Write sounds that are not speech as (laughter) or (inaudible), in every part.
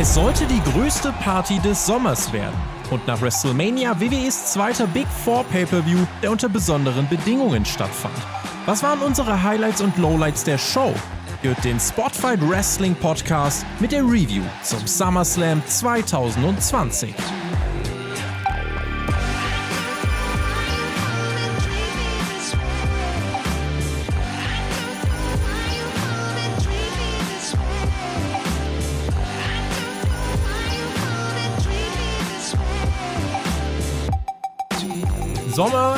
Es sollte die größte Party des Sommers werden. Und nach WrestleMania WWEs zweiter Big Four Pay-Per-View, der unter besonderen Bedingungen stattfand. Was waren unsere Highlights und Lowlights der Show? Hört den Spotfight Wrestling Podcast mit der Review zum SummerSlam 2020. Sommer,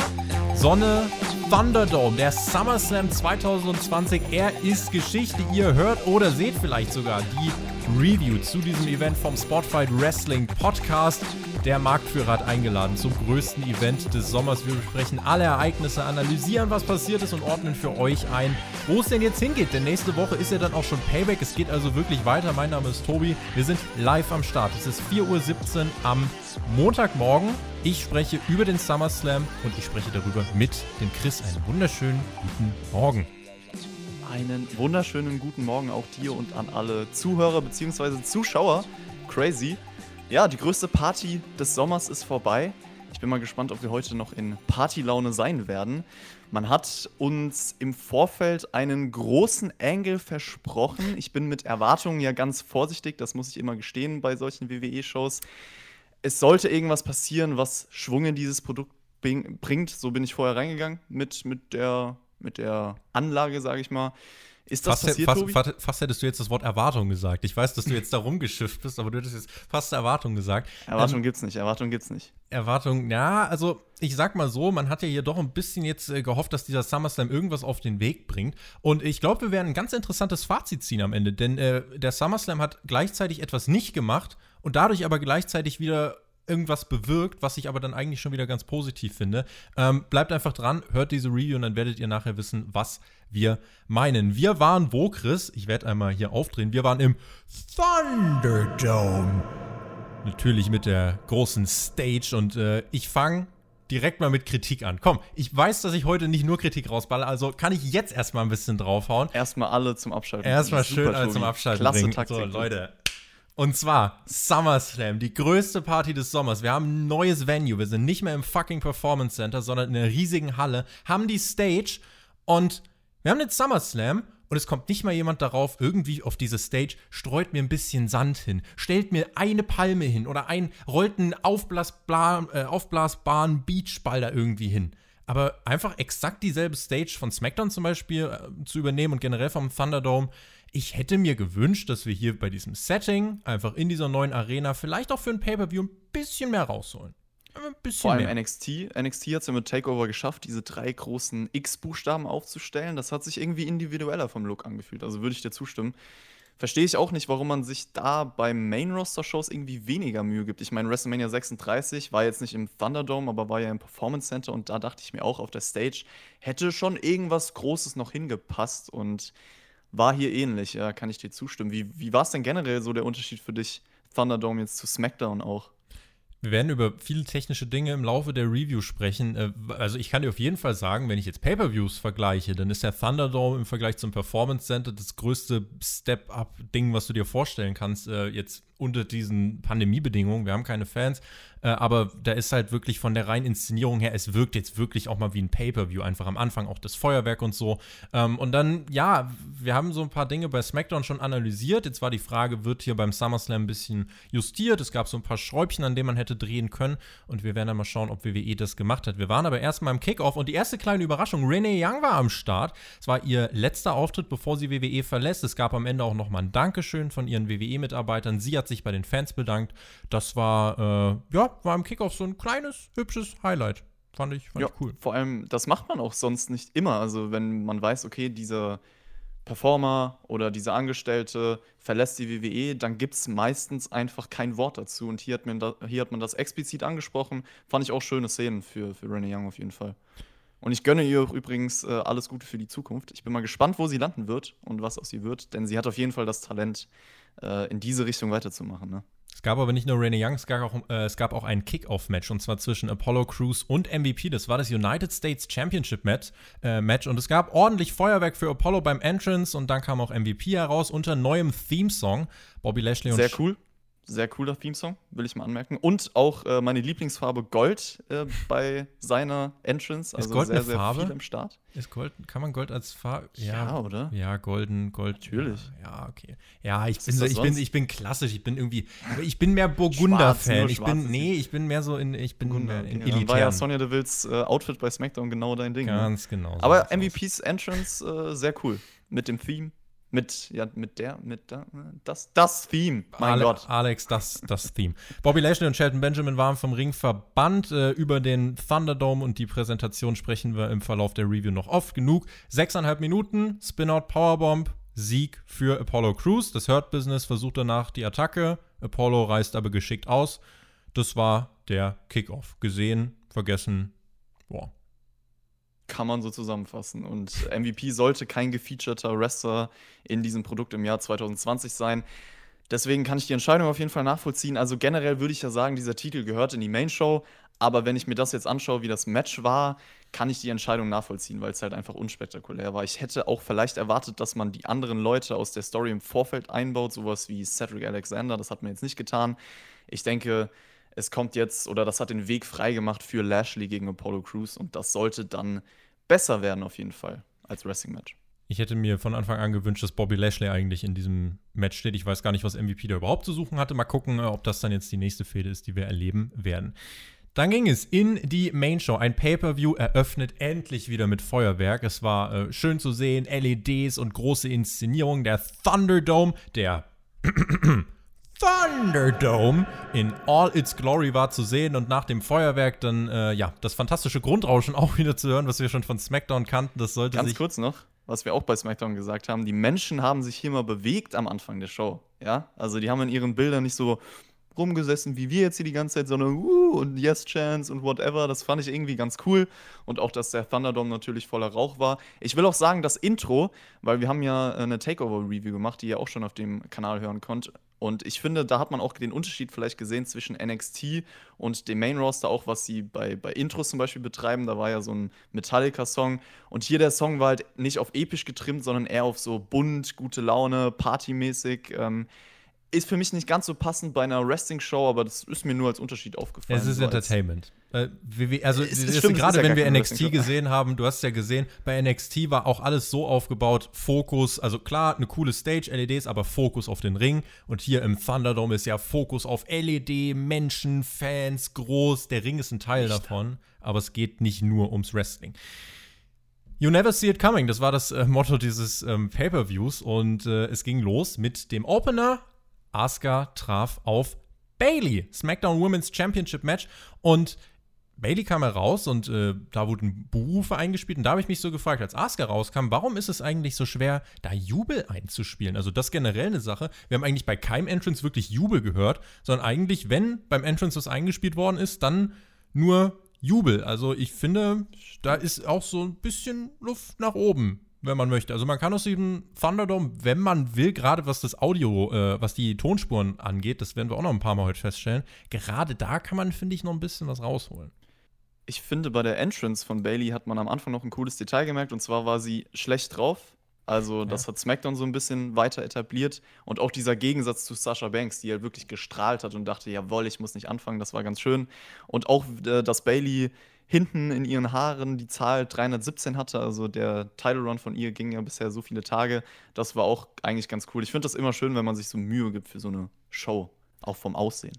Sonne, Thunderdome, der SummerSlam 2020. Er ist Geschichte. Ihr hört oder seht vielleicht sogar die Review zu diesem Event vom Spotfight Wrestling Podcast. Der Marktführer hat eingeladen zum größten Event des Sommers. Wir besprechen alle Ereignisse, analysieren, was passiert ist und ordnen für euch ein, wo es denn jetzt hingeht. Denn nächste Woche ist ja dann auch schon Payback. Es geht also wirklich weiter. Mein Name ist Tobi. Wir sind live am Start. Es ist 4.17 Uhr am Montagmorgen. Ich spreche über den SummerSlam und ich spreche darüber mit dem Chris. Einen wunderschönen guten Morgen. Einen wunderschönen guten Morgen auch dir und an alle Zuhörer bzw. Zuschauer. Crazy. Ja, die größte Party des Sommers ist vorbei. Ich bin mal gespannt, ob wir heute noch in Partylaune sein werden. Man hat uns im Vorfeld einen großen Angle versprochen. Ich bin mit Erwartungen ja ganz vorsichtig, das muss ich immer gestehen bei solchen WWE-Shows. Es sollte irgendwas passieren, was Schwung in dieses Produkt bringt. So bin ich vorher reingegangen mit, mit, der, mit der Anlage, sage ich mal. Ist das fast, passiert, fast, fast, fast, hättest du jetzt das Wort Erwartung gesagt. Ich weiß, dass du jetzt da rumgeschifft bist, aber du hättest jetzt fast Erwartung gesagt. Erwartung ähm, gibt's nicht, Erwartung gibt's nicht. Erwartung, ja, also ich sag mal so, man hat ja hier doch ein bisschen jetzt äh, gehofft, dass dieser SummerSlam irgendwas auf den Weg bringt. Und ich glaube, wir werden ein ganz interessantes Fazit ziehen am Ende, denn äh, der SummerSlam hat gleichzeitig etwas nicht gemacht und dadurch aber gleichzeitig wieder irgendwas bewirkt, was ich aber dann eigentlich schon wieder ganz positiv finde. Ähm, bleibt einfach dran, hört diese Review und dann werdet ihr nachher wissen, was wir meinen. Wir waren wo, Chris? Ich werde einmal hier aufdrehen. Wir waren im Thunderdome. Natürlich mit der großen Stage und äh, ich fange direkt mal mit Kritik an. Komm, ich weiß, dass ich heute nicht nur Kritik rausballe, also kann ich jetzt erstmal ein bisschen draufhauen. Erstmal alle zum Abschalten. Erstmal schön alle zum Abschalten Klasse bringen. Taktik. So, Leute, und zwar SummerSlam, die größte Party des Sommers. Wir haben ein neues Venue. Wir sind nicht mehr im fucking Performance Center, sondern in einer riesigen Halle, haben die Stage und wir haben den SummerSlam und es kommt nicht mal jemand darauf, irgendwie auf diese Stage, streut mir ein bisschen Sand hin, stellt mir eine Palme hin oder ein, rollt einen aufblasbaren, äh, aufblasbaren Beachball da irgendwie hin. Aber einfach exakt dieselbe Stage von SmackDown zum Beispiel äh, zu übernehmen und generell vom Thunderdome, ich hätte mir gewünscht, dass wir hier bei diesem Setting, einfach in dieser neuen Arena, vielleicht auch für ein Pay-Per-View ein bisschen mehr rausholen. Ein bisschen Vor allem mehr. NXT. NXT hat es ja mit Takeover geschafft, diese drei großen X-Buchstaben aufzustellen. Das hat sich irgendwie individueller vom Look angefühlt. Also würde ich dir zustimmen. Verstehe ich auch nicht, warum man sich da bei Main-Roster-Shows irgendwie weniger Mühe gibt. Ich meine, WrestleMania 36 war jetzt nicht im Thunderdome, aber war ja im Performance Center und da dachte ich mir auch auf der Stage, hätte schon irgendwas Großes noch hingepasst und war hier ähnlich, ja, kann ich dir zustimmen. Wie, wie war es denn generell so der Unterschied für dich, Thunderdome jetzt zu SmackDown auch? Wir werden über viele technische Dinge im Laufe der Review sprechen. Äh, also ich kann dir auf jeden Fall sagen, wenn ich jetzt Pay-per-Views vergleiche, dann ist der Thunderdome im Vergleich zum Performance Center das größte Step-up-Ding, was du dir vorstellen kannst. Äh, jetzt unter diesen Pandemiebedingungen. Wir haben keine Fans, äh, aber da ist halt wirklich von der reinen Inszenierung her, es wirkt jetzt wirklich auch mal wie ein Pay-Per-View, einfach am Anfang auch das Feuerwerk und so. Ähm, und dann, ja, wir haben so ein paar Dinge bei SmackDown schon analysiert. Jetzt war die Frage, wird hier beim SummerSlam ein bisschen justiert? Es gab so ein paar Schräubchen, an denen man hätte drehen können und wir werden dann mal schauen, ob WWE das gemacht hat. Wir waren aber erstmal im Kickoff und die erste kleine Überraschung, Renee Young war am Start. Es war ihr letzter Auftritt, bevor sie WWE verlässt. Es gab am Ende auch nochmal ein Dankeschön von ihren WWE-Mitarbeitern. Sie hat sich bei den Fans bedankt. Das war, äh, ja, war im Kickoff so ein kleines, hübsches Highlight. Fand ich, fand ja, ich cool. Vor allem, das macht man auch sonst nicht immer. Also, wenn man weiß, okay, dieser Performer oder dieser Angestellte verlässt die WWE, dann gibt es meistens einfach kein Wort dazu. Und hier hat, man da, hier hat man das explizit angesprochen. Fand ich auch schöne Szenen für, für Renee Young auf jeden Fall. Und ich gönne ihr übrigens äh, alles Gute für die Zukunft. Ich bin mal gespannt, wo sie landen wird und was aus ihr wird, denn sie hat auf jeden Fall das Talent, äh, in diese Richtung weiterzumachen. Ne? Es gab aber nicht nur Rainy Young, es gab auch, äh, es gab auch ein Kickoff-Match und zwar zwischen Apollo Crews und MVP. Das war das United States Championship Match, äh, Match und es gab ordentlich Feuerwerk für Apollo beim Entrance und dann kam auch MVP heraus unter neuem Theme-Song. Bobby Lashley und Sehr cool. Sehr cooler Theme-Song, will ich mal anmerken. Und auch äh, meine Lieblingsfarbe Gold äh, bei seiner Entrance. Also ist Gold sehr, eine Farbe? sehr viel im Start. Ist Gold, kann man Gold als Farbe? Ja, ja, oder? Ja, golden, Gold. Natürlich. Ja, okay. Ja, ich bin, so, ich, bin, ich bin klassisch. Ich bin irgendwie, ich bin mehr Burgunder-Fan. Ich bin, nee, ich bin mehr so in, ich bin Burgunder, mehr in okay. Elitär. war ja Sonja Devils äh, Outfit bei SmackDown genau dein Ding. Ne? Ganz genau. So Aber MVPs Entrance äh, sehr cool. Mit dem Theme. Mit, ja, mit der, mit da, das, das Theme, mein Ale Gott. Alex, das, das Theme. Bobby Lashley und Shelton Benjamin waren vom Ring verbannt. Äh, über den Thunderdome und die Präsentation sprechen wir im Verlauf der Review noch oft genug. Sechseinhalb Minuten, Spin-Out Powerbomb, Sieg für Apollo Crews. Das Hurt Business versucht danach die Attacke. Apollo reißt aber geschickt aus. Das war der Kickoff. Gesehen, vergessen, kann man so zusammenfassen. Und MVP sollte kein gefeaturter Wrestler in diesem Produkt im Jahr 2020 sein. Deswegen kann ich die Entscheidung auf jeden Fall nachvollziehen. Also generell würde ich ja sagen, dieser Titel gehört in die Main Show. Aber wenn ich mir das jetzt anschaue, wie das Match war, kann ich die Entscheidung nachvollziehen, weil es halt einfach unspektakulär war. Ich hätte auch vielleicht erwartet, dass man die anderen Leute aus der Story im Vorfeld einbaut, sowas wie Cedric Alexander. Das hat man jetzt nicht getan. Ich denke, es kommt jetzt, oder das hat den Weg freigemacht für Lashley gegen Apollo Crews und das sollte dann besser werden auf jeden Fall als Wrestling-Match. Ich hätte mir von Anfang an gewünscht, dass Bobby Lashley eigentlich in diesem Match steht. Ich weiß gar nicht, was MVP da überhaupt zu suchen hatte. Mal gucken, äh, ob das dann jetzt die nächste Fehde ist, die wir erleben werden. Dann ging es in die Main Show. Ein Pay-per-View eröffnet endlich wieder mit Feuerwerk. Es war äh, schön zu sehen, LEDs und große Inszenierungen. Der Thunderdome, der (clears throat) Thunderdome in all its glory war zu sehen und nach dem Feuerwerk dann, äh, ja, das fantastische Grundrauschen (laughs) auch wieder zu hören, was wir schon von SmackDown kannten. Das sollte Ganz kurz noch, was wir auch bei SmackDown gesagt haben, die Menschen haben sich hier mal bewegt am Anfang der Show. Ja, also die haben in ihren Bildern nicht so rumgesessen wie wir jetzt hier die ganze Zeit, sondern uh, und Yes Chance und whatever. Das fand ich irgendwie ganz cool. Und auch, dass der Thunderdome natürlich voller Rauch war. Ich will auch sagen, das Intro, weil wir haben ja eine Takeover-Review gemacht, die ihr auch schon auf dem Kanal hören konnt. Und ich finde, da hat man auch den Unterschied vielleicht gesehen zwischen NXT und dem Main Roster, auch was sie bei, bei Intros zum Beispiel betreiben. Da war ja so ein Metallica-Song. Und hier der Song war halt nicht auf episch getrimmt, sondern eher auf so bunt, gute Laune, partymäßig. Ähm, ist für mich nicht ganz so passend bei einer Wrestling-Show, aber das ist mir nur als Unterschied aufgefallen. Es ist so Entertainment. Äh, wie, also gerade ja wenn wir NXT gesehen haben, du hast ja gesehen, bei NXT war auch alles so aufgebaut, Fokus, also klar, eine coole Stage, LEDs, aber Fokus auf den Ring. Und hier im Thunderdome ist ja Fokus auf LED, Menschen, Fans, groß. Der Ring ist ein Teil nicht. davon, aber es geht nicht nur ums Wrestling. You never see it coming, das war das äh, Motto dieses ähm, Pay-per-Views und äh, es ging los mit dem Opener Asuka traf auf Bailey. SmackDown Women's Championship Match. Und Bailey kam heraus und äh, da wurden Buhrufe eingespielt. Und da habe ich mich so gefragt, als Asuka rauskam, warum ist es eigentlich so schwer, da Jubel einzuspielen? Also, das ist generell eine Sache. Wir haben eigentlich bei keinem Entrance wirklich Jubel gehört, sondern eigentlich, wenn beim Entrance was eingespielt worden ist, dann nur Jubel. Also, ich finde, da ist auch so ein bisschen Luft nach oben wenn man möchte. Also man kann aus diesem Thunderdome, wenn man will, gerade was das Audio, äh, was die Tonspuren angeht, das werden wir auch noch ein paar Mal heute feststellen, gerade da kann man, finde ich, noch ein bisschen was rausholen. Ich finde, bei der Entrance von Bailey hat man am Anfang noch ein cooles Detail gemerkt, und zwar war sie schlecht drauf. Also, das ja. hat SmackDown so ein bisschen weiter etabliert. Und auch dieser Gegensatz zu Sasha Banks, die halt wirklich gestrahlt hat und dachte, jawohl, ich muss nicht anfangen, das war ganz schön. Und auch, äh, dass Bailey hinten in ihren Haaren die Zahl 317 hatte. Also der Title Run von ihr ging ja bisher so viele Tage. Das war auch eigentlich ganz cool. Ich finde das immer schön, wenn man sich so Mühe gibt für so eine Show, auch vom Aussehen.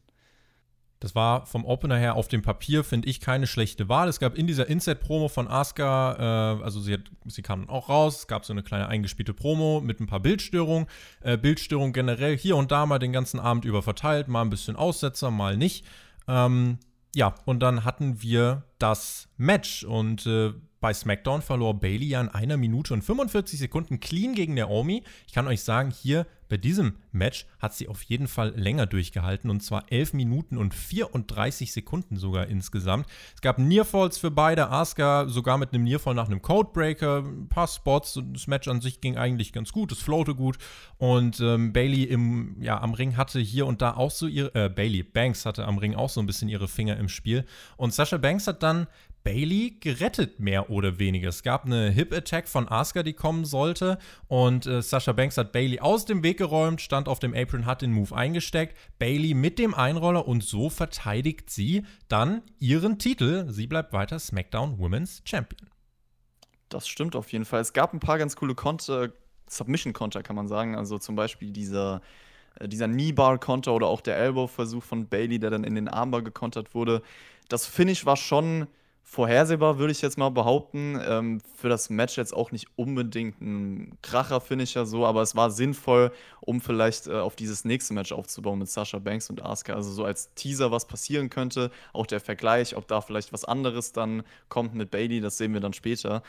Das war vom Opener her auf dem Papier, finde ich, keine schlechte Wahl. Es gab in dieser Inset-Promo von Asuka, äh, also sie, hat, sie kam auch raus, es gab so eine kleine eingespielte Promo mit ein paar Bildstörungen. Äh, Bildstörungen generell hier und da mal den ganzen Abend über verteilt, mal ein bisschen Aussetzer, mal nicht. Ähm, ja, und dann hatten wir das Match und äh, bei SmackDown verlor Bailey ja in einer Minute und 45 Sekunden clean gegen Naomi. Ich kann euch sagen, hier bei diesem Match hat sie auf jeden Fall länger durchgehalten und zwar 11 Minuten und 34 Sekunden sogar insgesamt. Es gab Nearfalls für beide, Asuka sogar mit einem Nearfall nach einem Codebreaker, ein paar Spots das Match an sich ging eigentlich ganz gut, es floate gut und ähm, Bailey im, ja, am Ring hatte hier und da auch so ihre, äh, Bailey, Banks hatte am Ring auch so ein bisschen ihre Finger im Spiel und Sasha Banks hat dann Bailey gerettet, mehr oder weniger. Es gab eine Hip-Attack von Asuka, die kommen sollte. Und äh, Sasha Banks hat Bailey aus dem Weg geräumt, stand auf dem Apron, hat den Move eingesteckt. Bailey mit dem Einroller und so verteidigt sie dann ihren Titel. Sie bleibt weiter SmackDown Women's Champion. Das stimmt auf jeden Fall. Es gab ein paar ganz coole Konter, Submission-Konter, kann man sagen. Also zum Beispiel dieser äh, dieser Knee-Bar-Konter oder auch der Elbow-Versuch von Bailey, der dann in den Armbar gekontert wurde. Das Finish war schon vorhersehbar, würde ich jetzt mal behaupten. Ähm, für das Match jetzt auch nicht unbedingt ein Kracher-Finisher so, aber es war sinnvoll, um vielleicht äh, auf dieses nächste Match aufzubauen mit Sasha Banks und Asuka. Also so als Teaser, was passieren könnte. Auch der Vergleich, ob da vielleicht was anderes dann kommt mit Bailey, das sehen wir dann später.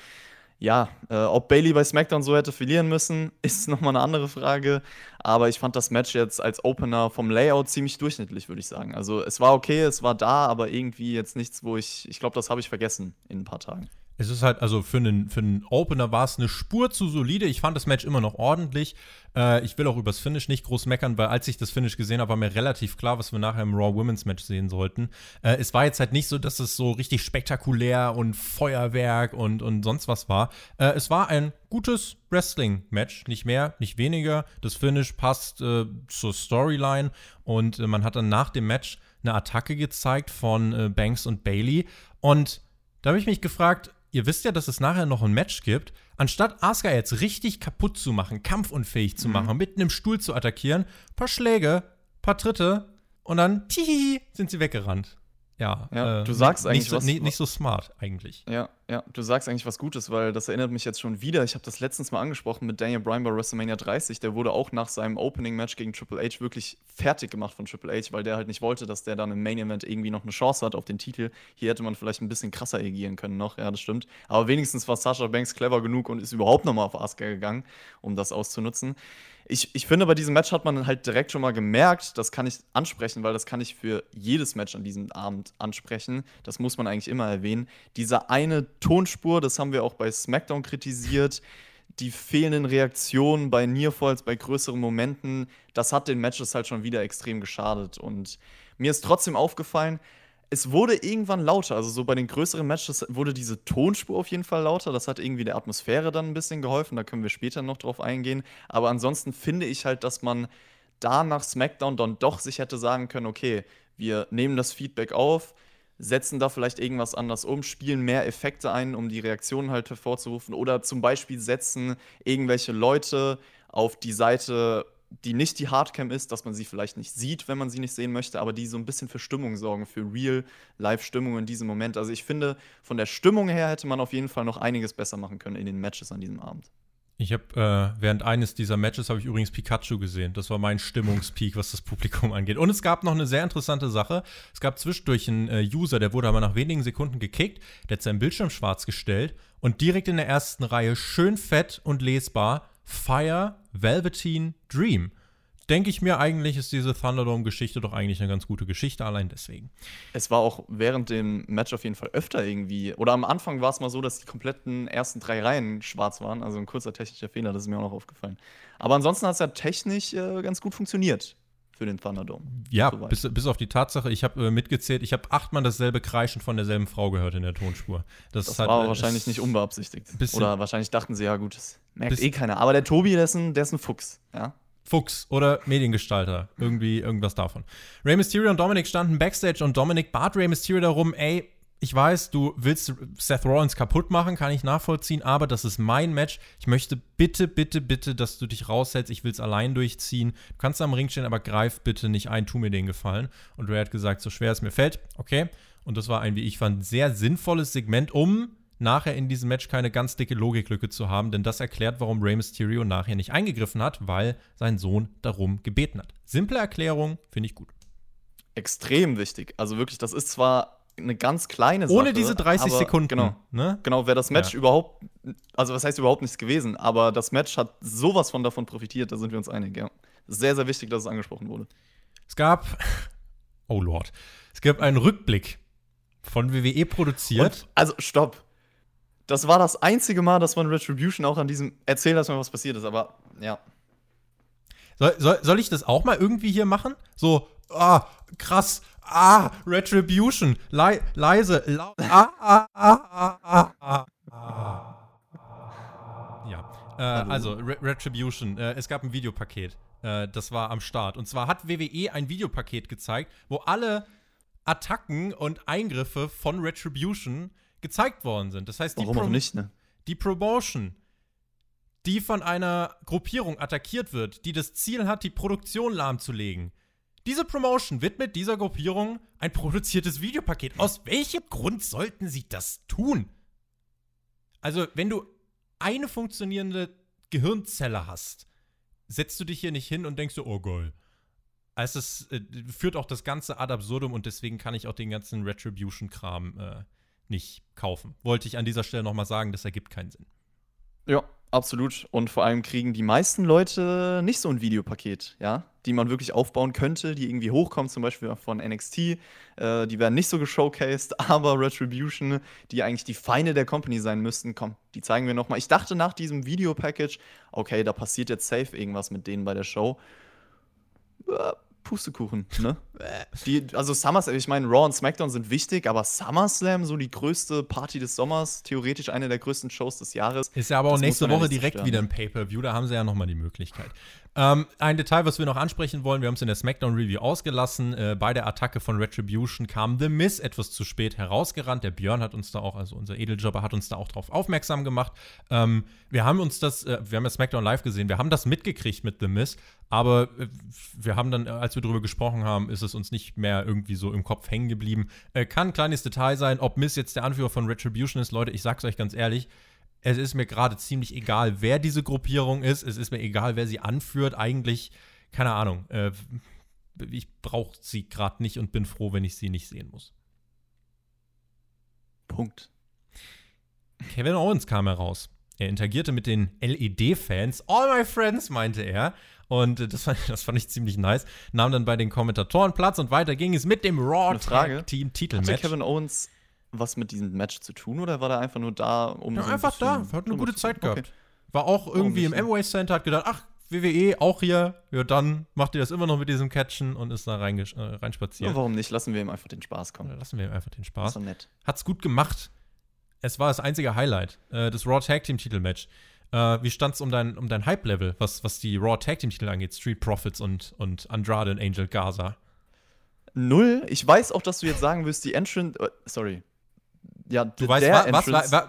Ja, äh, ob Bailey bei SmackDown so hätte verlieren müssen, (laughs) ist nochmal eine andere Frage. Aber ich fand das Match jetzt als Opener vom Layout ziemlich durchschnittlich, würde ich sagen. Also es war okay, es war da, aber irgendwie jetzt nichts, wo ich, ich glaube, das habe ich vergessen in ein paar Tagen. Es ist halt, also für einen, für einen Opener war es eine Spur zu solide. Ich fand das Match immer noch ordentlich. Äh, ich will auch übers Finish nicht groß meckern, weil als ich das Finish gesehen habe, war mir relativ klar, was wir nachher im Raw Women's Match sehen sollten. Äh, es war jetzt halt nicht so, dass es so richtig spektakulär und Feuerwerk und, und sonst was war. Äh, es war ein gutes Wrestling-Match, nicht mehr, nicht weniger. Das Finish passt äh, zur Storyline und äh, man hat dann nach dem Match eine Attacke gezeigt von äh, Banks und Bailey und da habe ich mich gefragt, ihr wisst ja, dass es nachher noch ein Match gibt. Anstatt Asuka jetzt richtig kaputt zu machen, kampfunfähig zu mhm. machen, mitten im Stuhl zu attackieren, paar Schläge, paar Tritte und dann tihihi, sind sie weggerannt ja, ja äh, du sagst eigentlich nicht so, was, nicht, nicht so smart eigentlich. Ja, ja, du sagst eigentlich was Gutes, weil das erinnert mich jetzt schon wieder. Ich habe das letztens mal angesprochen mit Daniel Bryan bei WrestleMania 30. Der wurde auch nach seinem Opening-Match gegen Triple H wirklich fertig gemacht von Triple H, weil der halt nicht wollte, dass der dann im Main-Event irgendwie noch eine Chance hat auf den Titel. Hier hätte man vielleicht ein bisschen krasser agieren können noch, ja, das stimmt. Aber wenigstens war Sasha Banks clever genug und ist überhaupt nochmal auf Asuka gegangen, um das auszunutzen ich, ich finde, bei diesem Match hat man halt direkt schon mal gemerkt, das kann ich ansprechen, weil das kann ich für jedes Match an diesem Abend ansprechen. Das muss man eigentlich immer erwähnen. Diese eine Tonspur, das haben wir auch bei SmackDown kritisiert. Die fehlenden Reaktionen bei Nearfalls, bei größeren Momenten, das hat den Matches halt schon wieder extrem geschadet. Und mir ist trotzdem aufgefallen, es wurde irgendwann lauter. Also so bei den größeren Matches wurde diese Tonspur auf jeden Fall lauter. Das hat irgendwie der Atmosphäre dann ein bisschen geholfen. Da können wir später noch drauf eingehen. Aber ansonsten finde ich halt, dass man da nach SmackDown dann doch sich hätte sagen können, okay, wir nehmen das Feedback auf, setzen da vielleicht irgendwas anders um, spielen mehr Effekte ein, um die Reaktionen halt hervorzurufen. Oder zum Beispiel setzen irgendwelche Leute auf die Seite die nicht die Hardcam ist, dass man sie vielleicht nicht sieht, wenn man sie nicht sehen möchte, aber die so ein bisschen für Stimmung sorgen, für Real-Life-Stimmung in diesem Moment. Also ich finde, von der Stimmung her hätte man auf jeden Fall noch einiges besser machen können in den Matches an diesem Abend. Ich habe äh, während eines dieser Matches habe ich übrigens Pikachu gesehen. Das war mein Stimmungspeak, was das Publikum angeht. Und es gab noch eine sehr interessante Sache. Es gab zwischendurch einen äh, User, der wurde aber nach wenigen Sekunden gekickt. Der hat seinen Bildschirm schwarz gestellt und direkt in der ersten Reihe schön fett und lesbar Fire Velveteen Dream. Denke ich mir eigentlich, ist diese Thunderdome-Geschichte doch eigentlich eine ganz gute Geschichte, allein deswegen. Es war auch während dem Match auf jeden Fall öfter irgendwie. Oder am Anfang war es mal so, dass die kompletten ersten drei Reihen schwarz waren. Also ein kurzer technischer Fehler, das ist mir auch noch aufgefallen. Aber ansonsten hat es ja technisch äh, ganz gut funktioniert für den Thunderdome. Ja, bis, bis, auf die Tatsache, ich habe äh, mitgezählt, ich habe achtmal dasselbe Kreischen von derselben Frau gehört in der Tonspur. Das, das hat, war äh, wahrscheinlich nicht unbeabsichtigt. Oder wahrscheinlich dachten sie, ja gut, das merkt eh keiner. Aber der Tobi, der ist ein, der ist ein Fuchs, ja. Fuchs oder Mediengestalter. Irgendwie irgendwas davon. Rey Mysterio und Dominic standen backstage und Dominic bat Rey Mysterio darum, ey, ich weiß, du willst Seth Rollins kaputt machen, kann ich nachvollziehen, aber das ist mein Match. Ich möchte bitte, bitte, bitte, dass du dich raushältst. Ich will es allein durchziehen. Du kannst am Ring stehen, aber greif bitte nicht ein, tu mir den Gefallen. Und Ray hat gesagt, so schwer es mir fällt, okay. Und das war ein, wie ich fand, sehr sinnvolles Segment, um nachher in diesem Match keine ganz dicke Logiklücke zu haben, denn das erklärt, warum Rey Mysterio nachher nicht eingegriffen hat, weil sein Sohn darum gebeten hat. Simple Erklärung, finde ich gut. Extrem wichtig. Also wirklich, das ist zwar eine ganz kleine Sache. Ohne diese 30 aber, Sekunden. Genau, ne? genau wäre das Match ja. überhaupt, also was heißt überhaupt nichts gewesen, aber das Match hat sowas von davon profitiert, da sind wir uns einig, ja. Sehr, sehr wichtig, dass es angesprochen wurde. Es gab, oh Lord, es gab einen Rückblick von WWE produziert. Und, also, stopp. Das war das einzige Mal, dass man Retribution auch an diesem, erzähl, dass mir was passiert ist, aber ja. Soll, soll, soll ich das auch mal irgendwie hier machen? So, ah, krass, Ah, Retribution. Le leise. Lau ah, ah, ah, ah, ah, ah. Ja, äh, also Re Retribution. Äh, es gab ein Videopaket. Äh, das war am Start. Und zwar hat WWE ein Videopaket gezeigt, wo alle Attacken und Eingriffe von Retribution gezeigt worden sind. Das heißt, die, Warum Pro auch nicht, ne? die Promotion, die von einer Gruppierung attackiert wird, die das Ziel hat, die Produktion lahmzulegen. Diese Promotion widmet dieser Gruppierung ein produziertes Videopaket. Aus welchem Grund sollten sie das tun? Also, wenn du eine funktionierende Gehirnzelle hast, setzt du dich hier nicht hin und denkst so, oh geil. Also es äh, führt auch das Ganze ad absurdum und deswegen kann ich auch den ganzen Retribution-Kram äh, nicht kaufen. Wollte ich an dieser Stelle nochmal sagen, das ergibt keinen Sinn. Ja, absolut. Und vor allem kriegen die meisten Leute nicht so ein Videopaket, ja, die man wirklich aufbauen könnte, die irgendwie hochkommen, zum Beispiel von NXT. Äh, die werden nicht so geshowcased, (laughs) aber Retribution, die eigentlich die Feinde der Company sein müssten, komm, die zeigen wir nochmal. Ich dachte nach diesem Videopackage, okay, da passiert jetzt safe irgendwas mit denen bei der Show. Äh, Pustekuchen, ne? Die, also SummerSlam, ich meine, Raw und SmackDown sind wichtig, aber SummerSlam, so die größte Party des Sommers, theoretisch eine der größten Shows des Jahres. Ist ja aber auch nächste Woche direkt wieder ein Pay-Per-View, da haben sie ja nochmal die Möglichkeit. Ähm, ein Detail, was wir noch ansprechen wollen, wir haben es in der SmackDown-Review ausgelassen. Äh, bei der Attacke von Retribution kam The Miz etwas zu spät herausgerannt. Der Björn hat uns da auch, also unser Edeljobber hat uns da auch drauf aufmerksam gemacht. Ähm, wir haben uns das, äh, wir haben ja SmackDown live gesehen, wir haben das mitgekriegt mit The Miz, aber äh, wir haben dann, als wir darüber gesprochen haben, ist es uns nicht mehr irgendwie so im Kopf hängen geblieben. Äh, kann ein kleines Detail sein, ob Miz jetzt der Anführer von Retribution ist. Leute, ich sag's euch ganz ehrlich, es ist mir gerade ziemlich egal, wer diese Gruppierung ist. Es ist mir egal, wer sie anführt. Eigentlich, keine Ahnung. Äh, ich brauche sie gerade nicht und bin froh, wenn ich sie nicht sehen muss. Punkt. Kevin Owens kam heraus. Er interagierte mit den LED-Fans. All my friends, meinte er. Und äh, das, fand, (laughs) das fand ich ziemlich nice. Nahm dann bei den Kommentatoren Platz und weiter ging es mit dem Raw Tag Team Titelmatch. Hatte Kevin Owens was mit diesem Match zu tun oder war der einfach nur da, um. Ja, so ein einfach da, hat eine gute Zeit gehabt. Okay. War auch irgendwie im Amway Center, hat gedacht, ach, WWE auch hier, ja, dann macht ihr das immer noch mit diesem Catchen und ist da äh, reinspaziert. Ja, warum nicht? Lassen wir ihm einfach den Spaß kommen. Ja, lassen wir ihm einfach den Spaß. Das ist so nett. Hat's gut gemacht. Es war das einzige Highlight, äh, das Raw Tag Team Titelmatch. Äh, wie stand's um dein, um dein Hype-Level, was, was die Raw Tag Team Titel angeht? Street Profits und, und Andrade und Angel Gaza. Null. Ich weiß auch, dass du jetzt sagen wirst, die Entrance. Uh, sorry, ja, du weißt, der was, Entrance, was,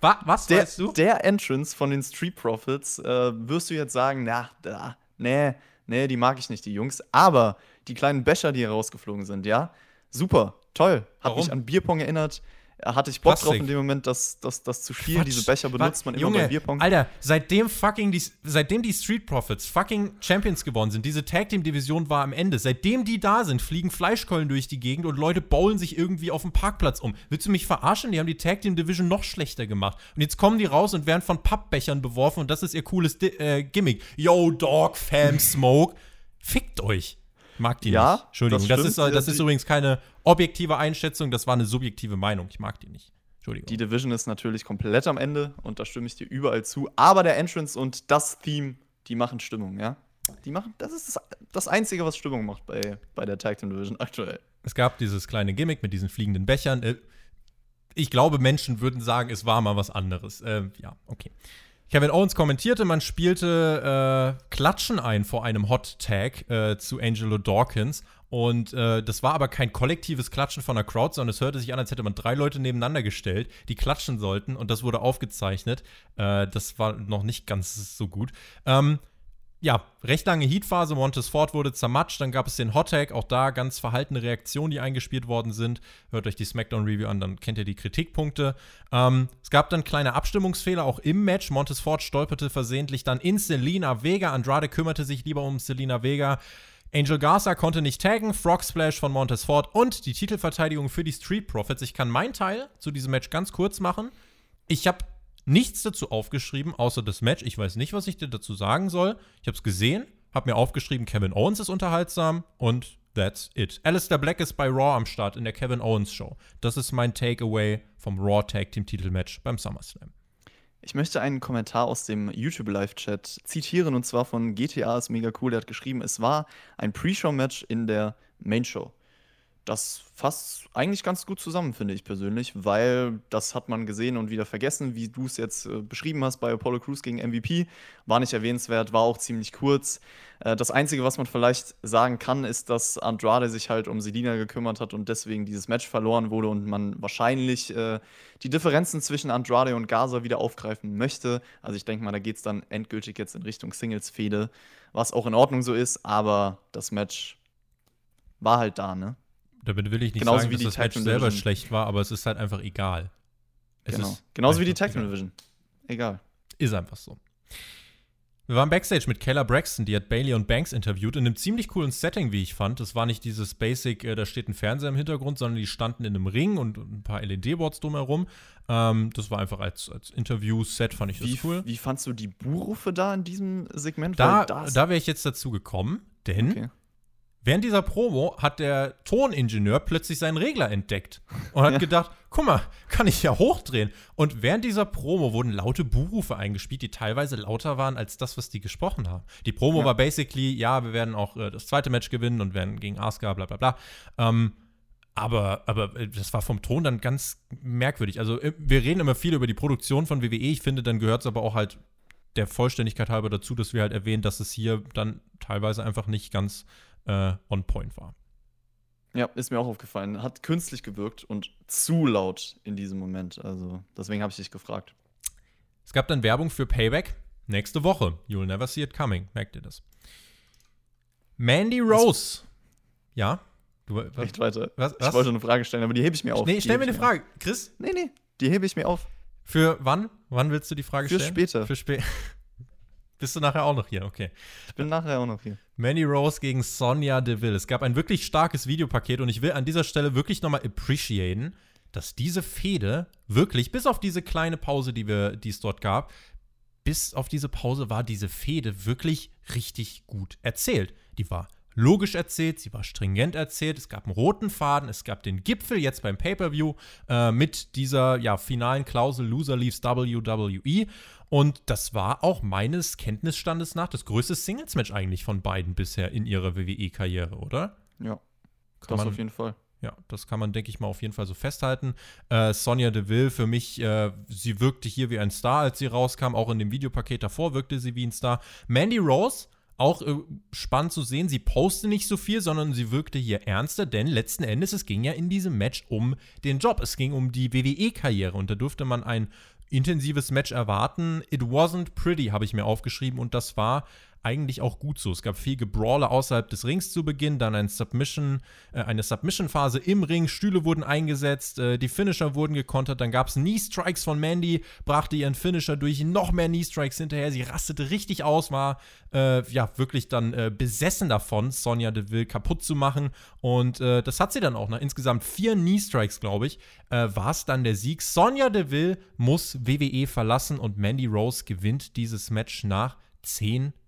was, was der, weißt du? Der Entrance von den Street Profits äh, wirst du jetzt sagen, na, da, nee, nee, die mag ich nicht, die Jungs. Aber die kleinen Becher, die hier rausgeflogen sind, ja, super, toll. Hat Warum? mich an Bierpong erinnert hatte ich Bock Plastik. drauf in dem Moment, das, das, das zu spielen. Quatsch, Diese Becher benutzt man Junge, immer bei Bierpong. Alter, seitdem fucking die, seitdem die Street Profits fucking Champions geworden sind, diese Tag Team Division war am Ende. Seitdem die da sind, fliegen Fleischkeulen durch die Gegend und Leute bowlen sich irgendwie auf dem Parkplatz um. Willst du mich verarschen? Die haben die Tag Team Division noch schlechter gemacht. Und jetzt kommen die raus und werden von Pappbechern beworfen und das ist ihr cooles Di äh, Gimmick. Yo, Dog, Fam, Smoke. Fickt euch. Mag die ja, nicht. Entschuldigung, das, das ist, das ist übrigens keine objektive Einschätzung, das war eine subjektive Meinung. Ich mag die nicht. Entschuldigung. Die Division ist natürlich komplett am Ende und da stimme ich dir überall zu. Aber der Entrance und das Theme, die machen Stimmung, ja? Die machen, das ist das, das Einzige, was Stimmung macht bei, bei der Tag Team Division aktuell. Es gab dieses kleine Gimmick mit diesen fliegenden Bechern. Äh, ich glaube, Menschen würden sagen, es war mal was anderes. Äh, ja, okay. Kevin Owens kommentierte, man spielte äh, Klatschen ein vor einem Hot Tag äh, zu Angelo Dawkins. Und äh, das war aber kein kollektives Klatschen von der Crowd, sondern es hörte sich an, als hätte man drei Leute nebeneinander gestellt, die klatschen sollten. Und das wurde aufgezeichnet. Äh, das war noch nicht ganz so gut. Ähm, ja, recht lange Heatphase. Montes Ford wurde zermatscht. Dann gab es den Hot Tag. Auch da ganz verhaltene Reaktionen, die eingespielt worden sind. Hört euch die SmackDown-Review an, dann kennt ihr die Kritikpunkte. Ähm, es gab dann kleine Abstimmungsfehler auch im Match. Montes Ford stolperte versehentlich dann in Selina Vega. Andrade kümmerte sich lieber um Selina Vega. Angel Garza konnte nicht taggen, Frog Splash von Montes Ford und die Titelverteidigung für die Street Profits. Ich kann meinen Teil zu diesem Match ganz kurz machen. Ich habe nichts dazu aufgeschrieben, außer das Match. Ich weiß nicht, was ich dir dazu sagen soll. Ich habe es gesehen, habe mir aufgeschrieben, Kevin Owens ist unterhaltsam und that's it. Alistair Black ist bei Raw am Start in der Kevin Owens Show. Das ist mein Takeaway vom Raw Tag Team Titelmatch beim SummerSlam. Ich möchte einen Kommentar aus dem YouTube Live-Chat zitieren und zwar von GTA ist mega cool. Der hat geschrieben, es war ein Pre-Show-Match in der Main Show. Das fasst eigentlich ganz gut zusammen, finde ich persönlich, weil das hat man gesehen und wieder vergessen, wie du es jetzt äh, beschrieben hast bei Apollo Crews gegen MVP. War nicht erwähnenswert, war auch ziemlich kurz. Äh, das Einzige, was man vielleicht sagen kann, ist, dass Andrade sich halt um Selina gekümmert hat und deswegen dieses Match verloren wurde und man wahrscheinlich äh, die Differenzen zwischen Andrade und Gaza wieder aufgreifen möchte. Also ich denke mal, da geht es dann endgültig jetzt in Richtung Singles-Fehde, was auch in Ordnung so ist, aber das Match war halt da, ne? Damit will ich nicht Genauso sagen, wie dass das Match selber schlecht war, aber es ist halt einfach egal. Es genau. Genauso wie die Tag. Division. Egal. Ist einfach so. Wir waren backstage mit Keller Braxton, die hat Bailey und Banks interviewt, in einem ziemlich coolen Setting, wie ich fand. Das war nicht dieses Basic, äh, da steht ein Fernseher im Hintergrund, sondern die standen in einem Ring und ein paar LED-Boards drumherum. Ähm, das war einfach als, als Interview-Set, fand ich das Wie, cool. wie fandst du die Buhrufe da in diesem Segment? Da, da wäre ich jetzt dazu gekommen, denn Okay. Während dieser Promo hat der Toningenieur plötzlich seinen Regler entdeckt und hat Ja. gedacht, guck mal, kann ich ja hochdrehen. Und während dieser Promo wurden laute Buhrufe eingespielt, die teilweise lauter waren als das, was die gesprochen haben. Die Promo Ja. war basically, ja, wir werden auch äh, das zweite Match gewinnen und werden gegen Asuka, bla bla bla. Ähm, aber, aber äh, das war vom Ton dann ganz merkwürdig. Also, äh, wir reden immer viel über die Produktion von WWE. Ich finde, dann gehört es aber auch halt der Vollständigkeit halber dazu, dass wir halt erwähnen, dass es hier dann teilweise einfach nicht ganz äh, on point war. Ja, ist mir auch aufgefallen. Hat künstlich gewirkt und zu laut in diesem Moment. Also, deswegen habe ich dich gefragt. Es gab dann Werbung für Payback nächste Woche. You'll never see it coming. Merkt ihr das? Mandy Rose. Ja? Du, was? Echt weiter. Was- Ich was? wollte eine Frage stellen, aber die hebe ich mir auf. Nee, stell mir eine ich Frage. Chris. Nee, nee, die hebe ich mir auf. für wann? Wann willst du die Frage Für stellen? später. Für später. (laughs) Bist du nachher auch noch hier? Okay. Ich bin nachher auch noch hier. Mandy Rose gegen Sonja Deville. Es gab ein wirklich starkes Videopaket und ich will an dieser Stelle wirklich nochmal appreciaten, dass diese Fehde wirklich, bis auf diese kleine Pause, die, wir, die es dort gab, bis auf diese Pause war diese Fehde wirklich richtig gut erzählt. Die war logisch erzählt, sie war stringent erzählt, es gab einen roten Faden, es gab den Gipfel jetzt beim Pay-Per-View äh, mit dieser ja, finalen Klausel Loser Leaves WWE und das war auch meines Kenntnisstandes nach das größte Singles-Match eigentlich von beiden bisher in ihrer WWE-Karriere, oder? Ja, Kann das man- auf jeden Fall. ja, das kann man, denke ich mal, auf jeden Fall so festhalten. Äh, Sonja Deville, für mich, äh, sie wirkte hier wie ein Star, als sie rauskam. Auch in dem Videopaket davor wirkte sie wie ein Star. Mandy Rose, auch äh, spannend zu sehen, sie postet nicht so viel, sondern sie wirkte hier ernster, denn letzten Endes, es ging ja in diesem Match um den Job. Es ging um die WWE-Karriere und da durfte man ein intensives Match erwarten. It wasn't pretty, habe ich mir aufgeschrieben und das war eigentlich auch gut so. Es gab viel Gebrawler außerhalb des Rings zu Beginn, dann ein Submission, äh, eine Submission-Phase im Ring, Stühle wurden eingesetzt, äh, die Finisher wurden gekontert, dann gab es Knee-Strikes von Mandy, brachte ihren Finisher durch, noch mehr Knee-Strikes hinterher, sie rastete richtig aus, war äh, ja wirklich dann äh, besessen davon, Sonja Deville kaputt zu machen und äh, das hat sie dann auch nach insgesamt vier Knee-Strikes, glaube ich, äh, war es dann der Sieg. Sonja Deville muss WWE verlassen und Mandy Rose gewinnt dieses Match nach 10 Minuten.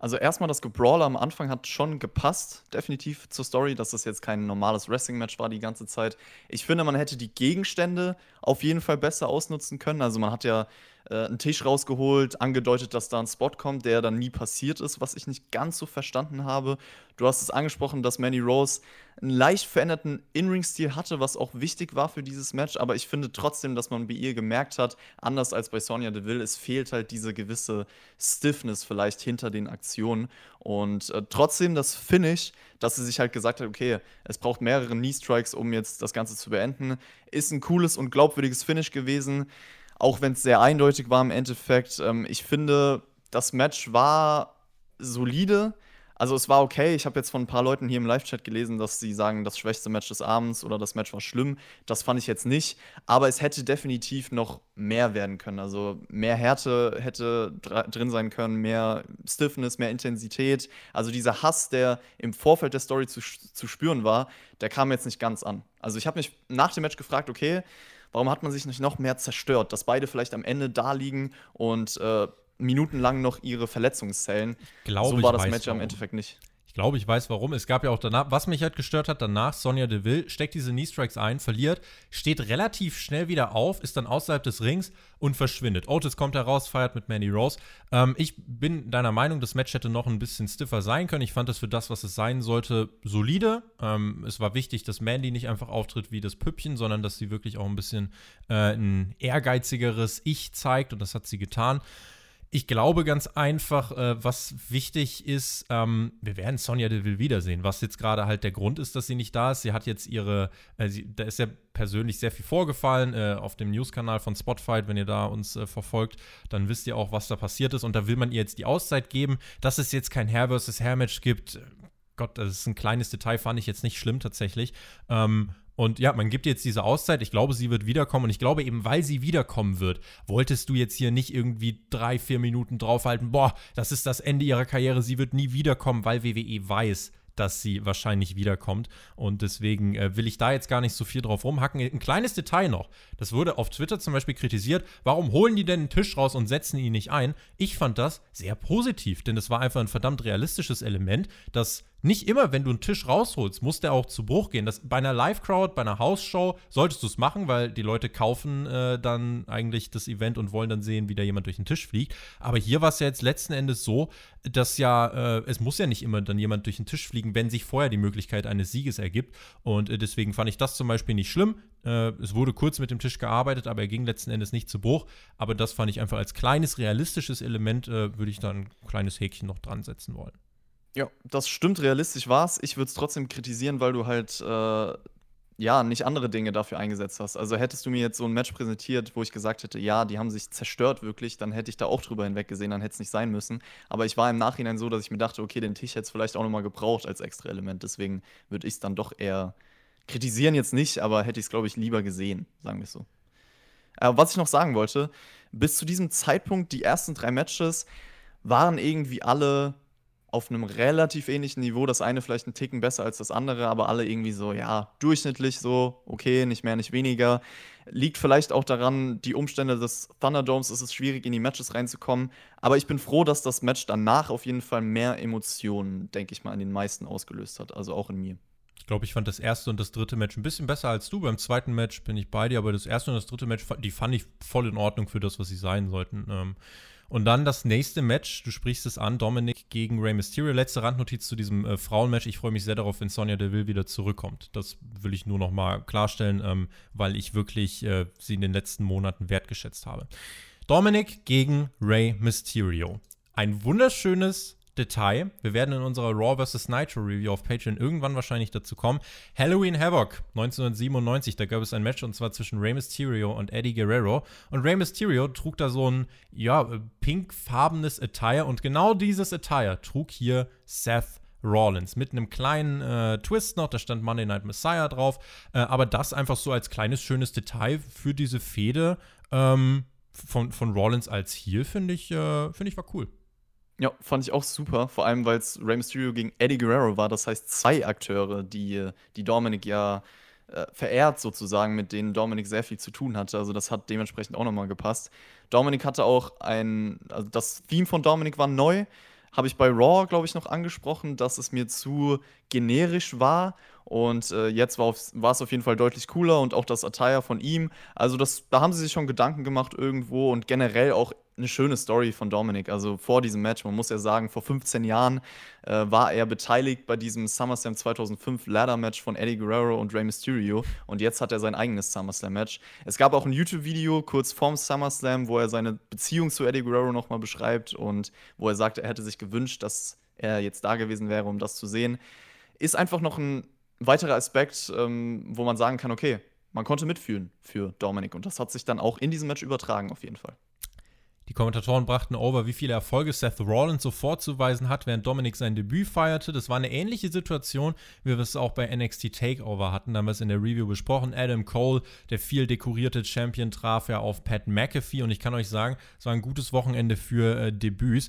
Also erstmal das Gebrawler am Anfang hat schon gepasst, definitiv zur Story, dass das jetzt kein normales Wrestling-Match war die ganze Zeit. Ich finde, man hätte die Gegenstände auf jeden Fall besser ausnutzen können. Also man hat ja äh, einen Tisch rausgeholt, angedeutet, dass da ein Spot kommt, der dann nie passiert ist, was ich nicht ganz so verstanden habe. Du hast es angesprochen, dass Manny Rose einen leicht veränderten In-Ring-Stil hatte, was auch wichtig war für dieses Match. Aber ich finde trotzdem, dass man bei ihr gemerkt hat, anders als bei Sonja Deville, es fehlt halt diese gewisse Stiffness vielleicht hinter den Aktionen. Und äh, trotzdem das Finish, dass sie sich halt gesagt hat, okay, es braucht mehrere Knee-Strikes, um jetzt das Ganze zu beenden, ist ein cooles und glaubwürdiges Finish gewesen. Auch wenn es sehr eindeutig war im Endeffekt. Ähm, ich finde, das Match war solide. Also es war okay. Ich habe jetzt von ein paar Leuten hier im Live-Chat gelesen, dass sie sagen, das schwächste Match des Abends oder das Match war schlimm. Das fand ich jetzt nicht. Aber es hätte definitiv noch mehr werden können. Also mehr Härte hätte drin sein können, mehr Stiffness, mehr Intensität. Also dieser Hass, der im Vorfeld der Story zu, zu spüren war, der kam jetzt nicht ganz an. Also ich habe mich nach dem Match gefragt, okay, warum hat man sich nicht noch mehr zerstört, dass beide vielleicht am Ende da liegen und äh, minutenlang noch ihre Verletzungszellen. Glaube so ich war das weiß Match ja im warum. Endeffekt nicht. Ich glaube, ich weiß warum. Es gab ja auch danach, was mich halt gestört hat, danach Sonja Deville steckt diese Knee Strikes ein, verliert, steht relativ schnell wieder auf, ist dann außerhalb des Rings und verschwindet. Otis kommt heraus, feiert mit Mandy Rose. Ähm, ich bin deiner Meinung, das Match hätte noch ein bisschen stiffer sein können. Ich fand das für das, was es sein sollte, solide. Ähm, es war wichtig, dass Mandy nicht einfach auftritt wie das Püppchen, sondern dass sie wirklich auch ein bisschen äh, ein ehrgeizigeres Ich zeigt und das hat sie getan. Ich glaube ganz einfach, äh, was wichtig ist, ähm, wir werden Sonja Deville wiedersehen, was jetzt gerade halt der Grund ist, dass sie nicht da ist. Sie hat jetzt ihre, äh, sie, da ist ja persönlich sehr viel vorgefallen äh, auf dem News-Kanal von Spotfight. Wenn ihr da uns äh, verfolgt, dann wisst ihr auch, was da passiert ist. Und da will man ihr jetzt die Auszeit geben, dass es jetzt kein Hair versus Hair Match gibt. Gott, das ist ein kleines Detail, fand ich jetzt nicht schlimm tatsächlich. Ähm, und ja, man gibt jetzt diese Auszeit. Ich glaube, sie wird wiederkommen. Und ich glaube, eben weil sie wiederkommen wird, wolltest du jetzt hier nicht irgendwie drei, vier Minuten draufhalten. Boah, das ist das Ende ihrer Karriere. Sie wird nie wiederkommen, weil WWE weiß, dass sie wahrscheinlich wiederkommt. Und deswegen äh, will ich da jetzt gar nicht so viel drauf rumhacken. Ein kleines Detail noch. Das wurde auf Twitter zum Beispiel kritisiert. Warum holen die denn einen Tisch raus und setzen ihn nicht ein? Ich fand das sehr positiv, denn es war einfach ein verdammt realistisches Element, dass nicht immer, wenn du einen Tisch rausholst, muss der auch zu Bruch gehen. Das, bei einer Live-Crowd, bei einer Hausshow solltest du es machen, weil die Leute kaufen äh, dann eigentlich das Event und wollen dann sehen, wie da jemand durch den Tisch fliegt. Aber hier war es ja jetzt letzten Endes so, dass ja, äh, es muss ja nicht immer dann jemand durch den Tisch fliegen, wenn sich vorher die Möglichkeit eines Sieges ergibt. Und äh, deswegen fand ich das zum Beispiel nicht schlimm. Äh, es wurde kurz mit dem Tisch gearbeitet, aber er ging letzten Endes nicht zu Bruch. Aber das fand ich einfach als kleines realistisches Element, äh, würde ich da ein kleines Häkchen noch dran setzen wollen. Ja, das stimmt, realistisch war es. Ich würde es trotzdem kritisieren, weil du halt, äh, ja, nicht andere Dinge dafür eingesetzt hast. Also hättest du mir jetzt so ein Match präsentiert, wo ich gesagt hätte, ja, die haben sich zerstört wirklich, dann hätte ich da auch drüber hinweggesehen, dann hätte es nicht sein müssen. Aber ich war im Nachhinein so, dass ich mir dachte, okay, den Tisch hätte es vielleicht auch nochmal gebraucht als extra Element. Deswegen würde ich es dann doch eher kritisieren jetzt nicht, aber hätte ich es, glaube ich, lieber gesehen, sagen wir es so. Äh, was ich noch sagen wollte, bis zu diesem Zeitpunkt, die ersten drei Matches waren irgendwie alle auf einem relativ ähnlichen Niveau. Das eine vielleicht einen Ticken besser als das andere, aber alle irgendwie so, ja, durchschnittlich so, okay, nicht mehr, nicht weniger. Liegt vielleicht auch daran, die Umstände des Thunderdomes, ist es schwierig, in die Matches reinzukommen. Aber ich bin froh, dass das Match danach auf jeden Fall mehr Emotionen, denke ich mal, in den meisten ausgelöst hat. Also auch in mir. Ich glaube, ich fand das erste und das dritte Match ein bisschen besser als du. Beim zweiten Match bin ich bei dir, aber das erste und das dritte Match, die fand ich voll in Ordnung für das, was sie sein sollten. Ähm, und dann das nächste Match, du sprichst es an, Dominic gegen Rey Mysterio. Letzte Randnotiz zu diesem äh, Frauenmatch. Ich freue mich sehr darauf, wenn Sonja Deville wieder zurückkommt. Das will ich nur noch mal klarstellen, ähm, weil ich wirklich äh, sie in den letzten Monaten wertgeschätzt habe. Dominic gegen Rey Mysterio. Ein wunderschönes Detail. Wir werden in unserer Raw vs. Nitro Review auf Patreon irgendwann wahrscheinlich dazu kommen. Halloween Havoc 1997, da gab es ein Match und zwar zwischen Rey Mysterio und Eddie Guerrero. Und Rey Mysterio trug da so ein, ja, pinkfarbenes Attire und genau dieses Attire trug hier Seth Rollins mit einem kleinen äh, Twist noch, da stand Monday Night Messiah drauf, äh, aber das einfach so als kleines schönes Detail für diese Fehde ähm, von, von Rollins als Heel finde ich, äh, find ich war cool. Ja, fand ich auch super, vor allem weil es Rey Mysterio gegen Eddie Guerrero war. Das heißt, zwei Akteure, die, die Dominic ja äh, verehrt sozusagen, mit denen Dominic sehr viel zu tun hatte. Also das hat dementsprechend auch nochmal gepasst. Dominic hatte auch ein, also das Theme von Dominic war neu. Habe ich bei Raw, glaube ich, noch angesprochen, dass es mir zu generisch war. Und äh, jetzt war, es auf jeden Fall deutlich cooler und auch das Attire von ihm. Also das, da haben sie sich schon Gedanken gemacht irgendwo und generell auch eine schöne Story von Dominic. Also vor diesem Match, man muss ja sagen, vor 15 Jahren äh, war er beteiligt bei diesem SummerSlam 2005 Ladder-Match von Eddie Guerrero und Rey Mysterio. Und jetzt hat er sein eigenes SummerSlam-Match. Es gab auch ein YouTube-Video kurz vorm SummerSlam, wo er seine Beziehung zu Eddie Guerrero nochmal beschreibt und wo er sagt, er hätte sich gewünscht, dass er jetzt da gewesen wäre, um das zu sehen. Ist einfach noch ein weiterer Aspekt, ähm, wo man sagen kann, okay, man konnte mitfühlen für Dominic. Und das hat sich dann auch in diesem Match übertragen, auf jeden Fall. Die Kommentatoren brachten over, wie viele Erfolge Seth Rollins so vorzuweisen hat, während Dominic sein Debüt feierte. Das war eine ähnliche Situation, wie wir es auch bei NXT Takeover hatten, damals in der Review besprochen. Adam Cole, der viel dekorierte Champion, traf ja auf Pat McAfee und ich kann euch sagen, es war ein gutes Wochenende für äh, Debüts.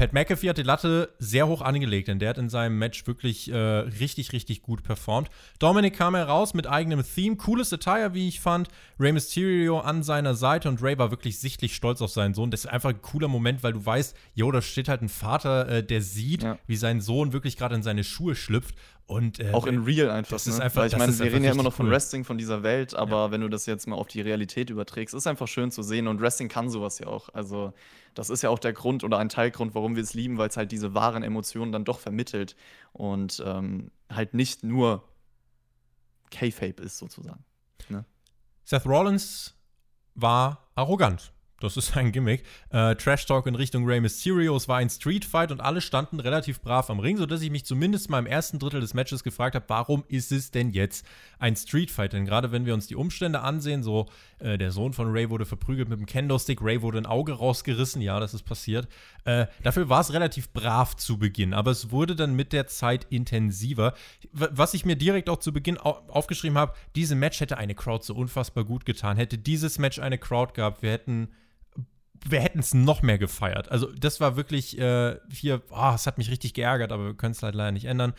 Pat McAfee hat die Latte sehr hoch angelegt, denn der hat in seinem Match wirklich äh, richtig, richtig gut performt. Dominic kam heraus mit eigenem Theme, cooles Attire, wie ich fand. Rey Mysterio an seiner Seite und Ray war wirklich sichtlich stolz auf seinen Sohn. Das ist einfach ein cooler Moment, weil du weißt, jo, da steht halt ein Vater, äh, der sieht, ja. wie sein Sohn wirklich gerade in seine Schuhe schlüpft und, äh, auch in Real einfach. Das ist ne? einfach Weil ich meine, wir reden ja immer noch von Wrestling, von dieser Welt, aber ja. wenn du das jetzt mal auf die Realität überträgst, ist einfach schön zu sehen und Wrestling kann sowas ja auch. Also, das ist ja auch der Grund oder ein Teilgrund, warum wir es lieben, weil es halt diese wahren Emotionen dann doch vermittelt und ähm, halt nicht nur K-Fape ist sozusagen. Ne? Seth Rollins war arrogant. Das ist ein Gimmick. Äh, Trash Talk in Richtung Rey Mysterio. Es war ein Street Fight und alle standen relativ brav am Ring, sodass ich mich zumindest mal im ersten Drittel des Matches gefragt habe, warum ist es denn jetzt ein Street Fight? Denn gerade wenn wir uns die Umstände ansehen, so äh, der Sohn von Ray wurde verprügelt mit dem Kendo-Stick, Ray wurde ein Auge rausgerissen, ja, das ist passiert. Äh, dafür war es relativ brav zu Beginn, aber es wurde dann mit der Zeit intensiver. Was ich mir direkt auch zu Beginn au aufgeschrieben habe, diese Match hätte eine Crowd so unfassbar gut getan. Hätte dieses Match eine Crowd gehabt, wir hätten wir hätten es noch mehr gefeiert. Also, das war wirklich äh, hier, oh, es hat mich richtig geärgert, aber wir können es halt leider nicht ändern.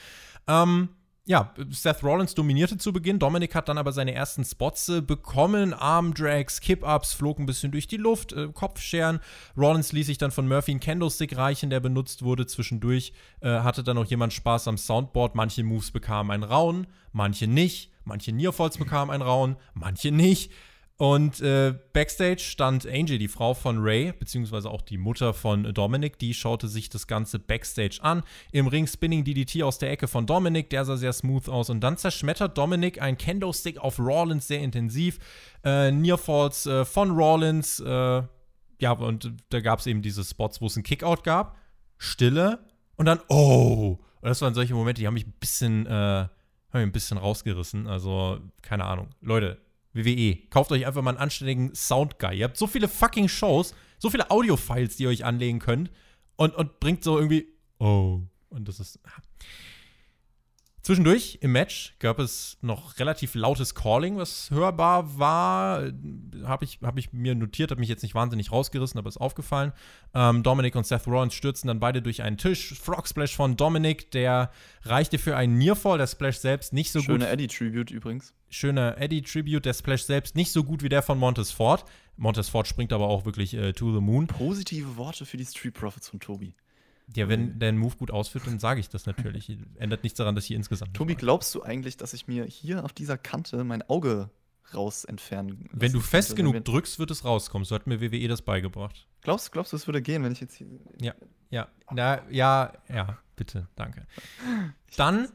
Ähm, ja, Seth Rollins dominierte zu Beginn. Dominik hat dann aber seine ersten Spots äh, bekommen. Armdrags, Kip-Ups, flog ein bisschen durch die Luft, äh, Kopfscheren. Rollins ließ sich dann von Murphy einen Candlestick reichen, der benutzt wurde. Zwischendurch äh, hatte dann noch jemand Spaß am Soundboard. Manche Moves bekamen einen Rauen, manche nicht. Manche Nearfalls bekamen einen Rauen, manche nicht. Und äh, backstage stand Angie, die Frau von Ray, beziehungsweise auch die Mutter von Dominic. Die schaute sich das Ganze backstage an. Im Ring Spinning DDT aus der Ecke von Dominic, der sah sehr smooth aus. Und dann zerschmettert Dominic ein Kendo-Stick auf Rawlins sehr intensiv. Äh, Nearfalls äh, von Rawlins. Äh, ja, und da gab es eben diese Spots, wo es einen Kickout gab. Stille. Und dann, oh! Und das waren solche Momente, die haben mich ein bisschen, äh, haben mich ein bisschen rausgerissen. Also, keine Ahnung. Leute, WWE. Kauft euch einfach mal einen anständigen Soundguy. Ihr habt so viele fucking Shows, so viele Audio-Files, die ihr euch anlegen könnt und, und bringt so irgendwie, oh. Und das ist. Zwischendurch im Match gab es noch relativ lautes Calling, was hörbar war. Habe ich, hab ich mir notiert, habe mich jetzt nicht wahnsinnig rausgerissen, aber ist aufgefallen. Ähm, Dominic und Seth Rollins stürzten dann beide durch einen Tisch. Frog Splash von Dominic, der reichte für einen Nearfall. Der Splash selbst nicht so Schöne gut. Schöner Eddie-Tribute übrigens. Schöner Eddie-Tribute. Der Splash selbst nicht so gut wie der von Montez Ford. Montez Ford springt aber auch wirklich äh, to the moon. Positive Worte für die Street Profits von Tobi. Ja, wenn der Move gut ausführt, dann sage ich das natürlich. Ändert nichts daran, dass hier insgesamt. Tobi, glaubst du eigentlich, dass ich mir hier auf dieser Kante mein Auge raus entfernen Wenn du fest könnte, genug drückst, wird es rauskommen. So hat mir WWE das beigebracht. Glaubst, glaubst du, es würde gehen, wenn ich jetzt hier. Ja, ja. Na, ja, ja, bitte, danke. Dann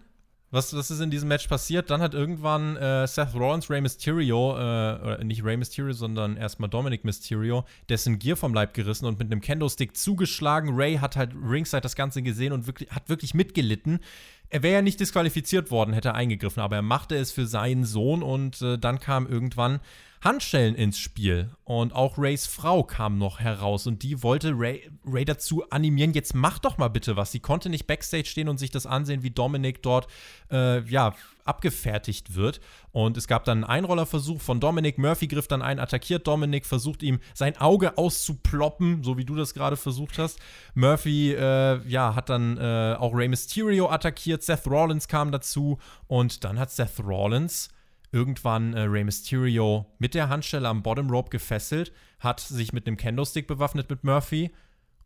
was, was ist in diesem Match passiert? Dann hat irgendwann äh, Seth Rollins Rey Mysterio, äh, oder nicht Rey Mysterio, sondern erstmal Dominic Mysterio, dessen Gear vom Leib gerissen und mit einem Kendo-Stick zugeschlagen. Ray hat halt ringside das Ganze gesehen und wirklich, hat wirklich mitgelitten. Er wäre ja nicht disqualifiziert worden, hätte er eingegriffen, aber er machte es für seinen Sohn und äh, dann kam irgendwann Handschellen ins Spiel. Und auch Rays Frau kam noch heraus und die wollte Ray, Ray dazu animieren, jetzt mach doch mal bitte was. Sie konnte nicht backstage stehen und sich das ansehen, wie Dominic dort, äh, ja, abgefertigt wird. Und es gab dann einen Einrollerversuch von Dominic. Murphy griff dann ein, attackiert Dominic, versucht ihm sein Auge auszuploppen, so wie du das gerade versucht hast. Murphy, äh, ja, hat dann äh, auch Rey Mysterio attackiert. Seth Rollins kam dazu und dann hat Seth Rollins irgendwann äh, Rey Mysterio mit der Handstelle am Bottom Rope gefesselt, hat sich mit einem Kendo-Stick bewaffnet mit Murphy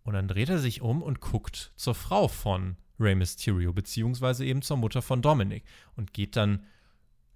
und dann dreht er sich um und guckt zur Frau von Rey Mysterio, beziehungsweise eben zur Mutter von Dominic und geht dann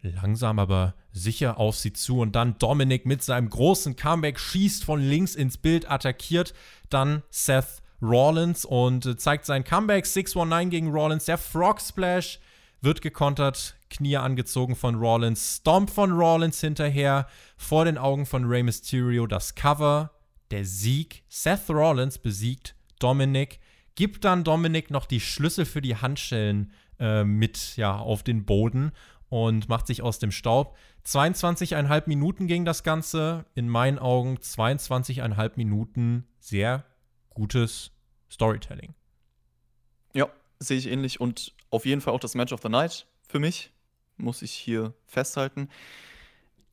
langsam aber sicher auf sie zu und dann Dominic mit seinem großen Comeback schießt von links ins Bild, attackiert dann Seth Rollins und äh, zeigt sein Comeback. 619 gegen Rollins, der Frog Splash wird gekontert, Knie angezogen von Rollins, Stomp von Rollins hinterher, vor den Augen von Rey Mysterio das Cover, der Sieg. Seth Rollins besiegt Dominic, gibt dann Dominic noch die Schlüssel für die Handschellen äh, mit ja, auf den Boden und macht sich aus dem Staub. 22,5 Minuten ging das Ganze. In meinen Augen 22,5 Minuten sehr gutes Storytelling. Ja, sehe ich ähnlich und auf jeden Fall auch das Match of the Night für mich, muss ich hier festhalten.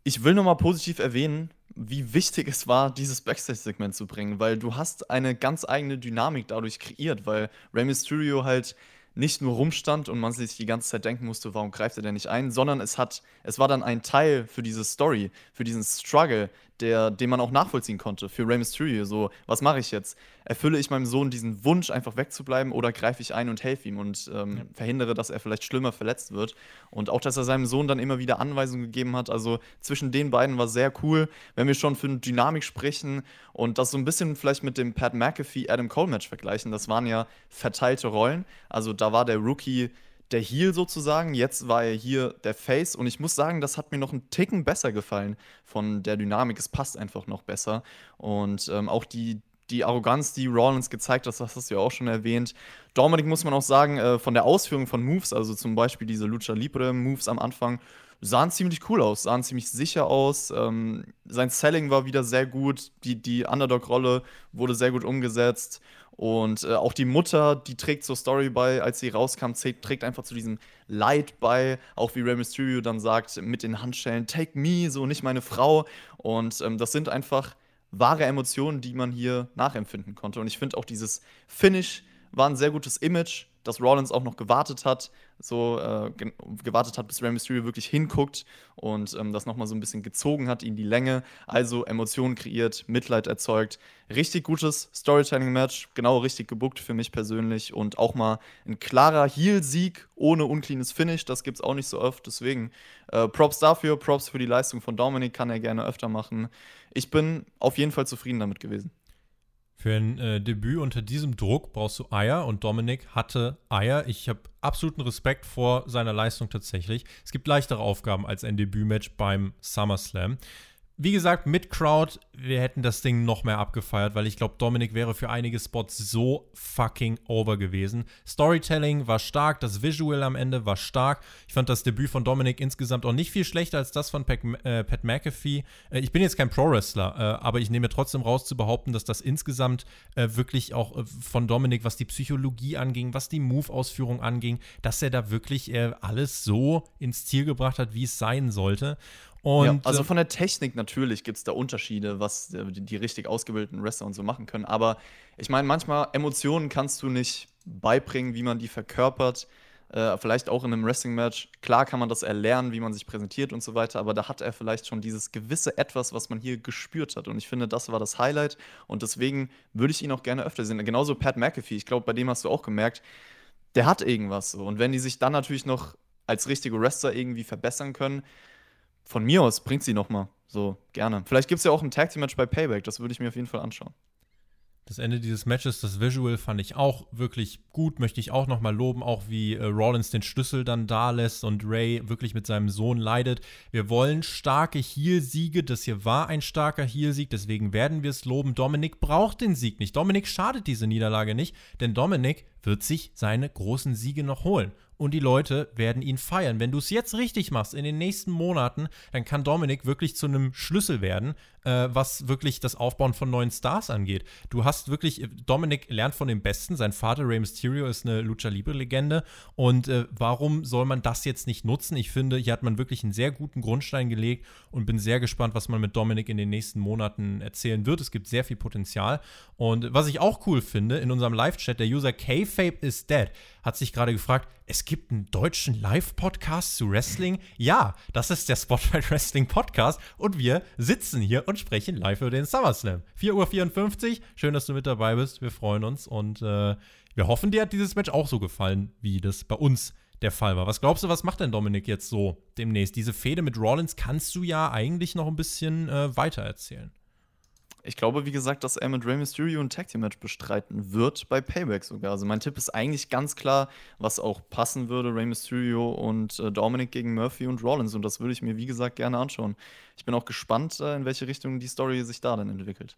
Ich will nochmal positiv erwähnen, wie wichtig es war, dieses Backstage-Segment zu bringen, weil du hast eine ganz eigene Dynamik dadurch kreiert, weil Rey Mysterio halt nicht nur rumstand und man sich die ganze Zeit denken musste, warum greift er denn nicht ein, sondern es hat, es war dann ein Teil für diese Story, für diesen Struggle, der, den man auch nachvollziehen konnte für Rey Mysterio. So, was mache ich jetzt? Erfülle ich meinem Sohn diesen Wunsch, einfach wegzubleiben, oder greife ich ein und helfe ihm und ähm, ja. verhindere, dass er vielleicht schlimmer verletzt wird? Und auch, dass er seinem Sohn dann immer wieder Anweisungen gegeben hat. Also zwischen den beiden war sehr cool, wenn wir schon für eine Dynamik sprechen und das so ein bisschen vielleicht mit dem Pat McAfee-Adam Cole-Match vergleichen. Das waren ja verteilte Rollen. Also da war der Rookie der Heel sozusagen. Jetzt war er hier der Face und ich muss sagen, das hat mir noch einen Ticken besser gefallen von der Dynamik. Es passt einfach noch besser und ähm, auch die, die Arroganz, die Rollins gezeigt hat, das hast du ja auch schon erwähnt. Dominik muss man auch sagen, äh, von der Ausführung von Moves, also zum Beispiel diese Lucha Libre Moves am Anfang, sahen ziemlich cool aus, sahen ziemlich sicher aus. Ähm, sein Selling war wieder sehr gut, die, die Underdog-Rolle wurde sehr gut umgesetzt. Und äh, auch die Mutter, die trägt zur Story bei, als sie rauskam, trägt einfach zu diesem Leid bei. Auch wie Rey Mysterio dann sagt, mit den Handschellen, take me, so nicht meine Frau. Und ähm, das sind einfach wahre Emotionen, die man hier nachempfinden konnte. Und ich finde auch dieses Finish war ein sehr gutes Image dass Rollins auch noch gewartet hat, so äh, ge gewartet hat, bis Rey Mysterio wirklich hinguckt und ähm, das nochmal so ein bisschen gezogen hat, ihn die Länge, also Emotionen kreiert, Mitleid erzeugt. Richtig gutes Storytelling-Match, genau richtig gebuckt für mich persönlich und auch mal ein klarer Heel-Sieg ohne uncleanes Finish, das gibt es auch nicht so oft, deswegen äh, Props dafür, Props für die Leistung von Dominic, kann er gerne öfter machen. Ich bin auf jeden Fall zufrieden damit gewesen. Für ein äh, Debüt unter diesem Druck brauchst du Eier und Dominik hatte Eier. Ich habe absoluten Respekt vor seiner Leistung tatsächlich. Es gibt leichtere Aufgaben als ein Debütmatch beim SummerSlam wie gesagt, mit Crowd, wir hätten das Ding noch mehr abgefeiert, weil ich glaube, Dominik wäre für einige Spots so fucking over gewesen. Storytelling war stark, das Visual am Ende war stark. Ich fand das Debüt von Dominik insgesamt auch nicht viel schlechter als das von Pat, äh, Pat McAfee. Äh, ich bin jetzt kein Pro-Wrestler, äh, aber ich nehme trotzdem raus zu behaupten, dass das insgesamt äh, wirklich auch äh, von Dominik, was die Psychologie anging, was die Move-Ausführung anging, dass er da wirklich äh, alles so ins Ziel gebracht hat, wie es sein sollte. Und, ja, also äh, von der Technik natürlich gibt es da Unterschiede, was äh, die, die, richtig ausgebildeten Wrestler und so machen können. Aber ich meine, manchmal Emotionen kannst du nicht beibringen, wie man die verkörpert. Äh, vielleicht auch in einem Wrestling-Match. Klar kann man das erlernen, wie man sich präsentiert und so weiter, aber da hat er vielleicht schon dieses gewisse Etwas, was man hier gespürt hat. Und ich finde, das war das Highlight. Und deswegen würde ich ihn auch gerne öfter sehen. Genauso Pat McAfee. Ich glaube, bei dem hast du auch gemerkt, der hat irgendwas so. Und wenn die sich dann natürlich noch als richtige Wrestler irgendwie verbessern können, von mir aus bringt sie noch mal. So, gerne. Vielleicht gibt es ja auch ein Tag Team Match bei Payback, das würde ich mir auf jeden Fall anschauen. Das Ende dieses Matches, das Visual fand ich auch wirklich gut, möchte ich auch nochmal loben, auch wie äh, Rollins den Schlüssel dann da lässt und Ray wirklich mit seinem Sohn leidet. Wir wollen starke Heel-Siege, das hier war ein starker Heel-Sieg, deswegen werden wir es loben. Dominik braucht den Sieg nicht. Dominik schadet diese Niederlage nicht, denn Dominik wird sich seine großen Siege noch holen und die Leute werden ihn feiern. Wenn du es jetzt richtig machst in den nächsten Monaten, dann kann Dominik wirklich zu einem Schlüssel werden, äh, was wirklich das Aufbauen von neuen Stars angeht. Du hast wirklich, Dominik lernt von dem Besten. Sein Vater Rey Mysterio ist eine Lucha Libre Legende und äh, warum soll man das jetzt nicht nutzen? Ich finde, hier hat man wirklich einen sehr guten Grundstein gelegt und bin sehr gespannt, was man mit Dominik in den nächsten Monaten erzählen wird. Es gibt sehr viel Potenzial und was ich auch cool finde, in unserem Live-Chat, der User K-Fape is dead, hat sich gerade gefragt, es gibt einen deutschen Live-Podcast zu Wrestling? Ja, das ist der Spotlight Wrestling Podcast und wir sitzen hier und sprechen live über den SummerSlam. 4.54 Uhr, schön, dass du mit dabei bist, wir freuen uns und äh, wir hoffen, dir hat dieses Match auch so gefallen, wie das bei uns der Fall war. Was glaubst du, was macht denn Dominik jetzt so demnächst? Diese Fehde mit Rollins kannst du ja eigentlich noch ein bisschen äh, weiter erzählen. Ich glaube, wie gesagt, dass er mit Rey Mysterio ein Tag Team Match bestreiten wird, bei Payback sogar. Also mein Tipp ist eigentlich ganz klar, was auch passen würde, Rey Mysterio und äh, Dominic gegen Murphy und Rollins. Und das würde ich mir, wie gesagt, gerne anschauen. Ich bin auch gespannt, äh, in welche Richtung die Story sich da dann entwickelt.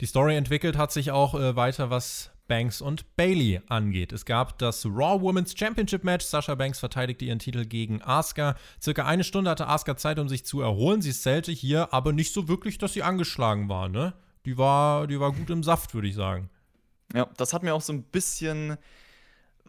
Die Story entwickelt hat sich auch äh, weiter, was Banks und Bailey angeht. Es gab das Raw Women's Championship Match. Sasha Banks verteidigte ihren Titel gegen Asuka. Circa eine Stunde hatte Asuka Zeit, um sich zu erholen. Sie zählte hier aber nicht so wirklich, dass sie angeschlagen war, ne? Die war, die war gut im Saft, würde ich sagen. Ja, das hat mir auch so ein bisschen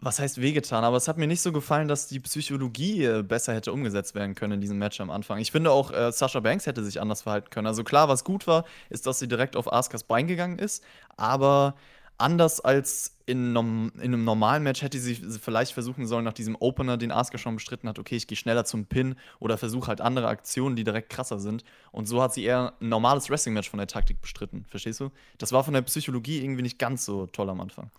was heißt wehgetan, aber es hat mir nicht so gefallen, dass die Psychologie äh, besser hätte umgesetzt werden können in diesem Match am Anfang. Ich finde auch, äh, Sasha Banks hätte sich anders verhalten können. Also klar, was gut war, ist, dass sie direkt auf Askas Bein gegangen ist, aber anders als in, in, einem normalen Match hätte sie vielleicht versuchen sollen, nach diesem Opener, den Asuka schon bestritten hat, okay, ich gehe schneller zum Pin oder versuche halt andere Aktionen, die direkt krasser sind. Und so hat sie eher ein normales Wrestling-Match von der Taktik bestritten. Verstehst du? Das war von der Psychologie irgendwie nicht ganz so toll am Anfang.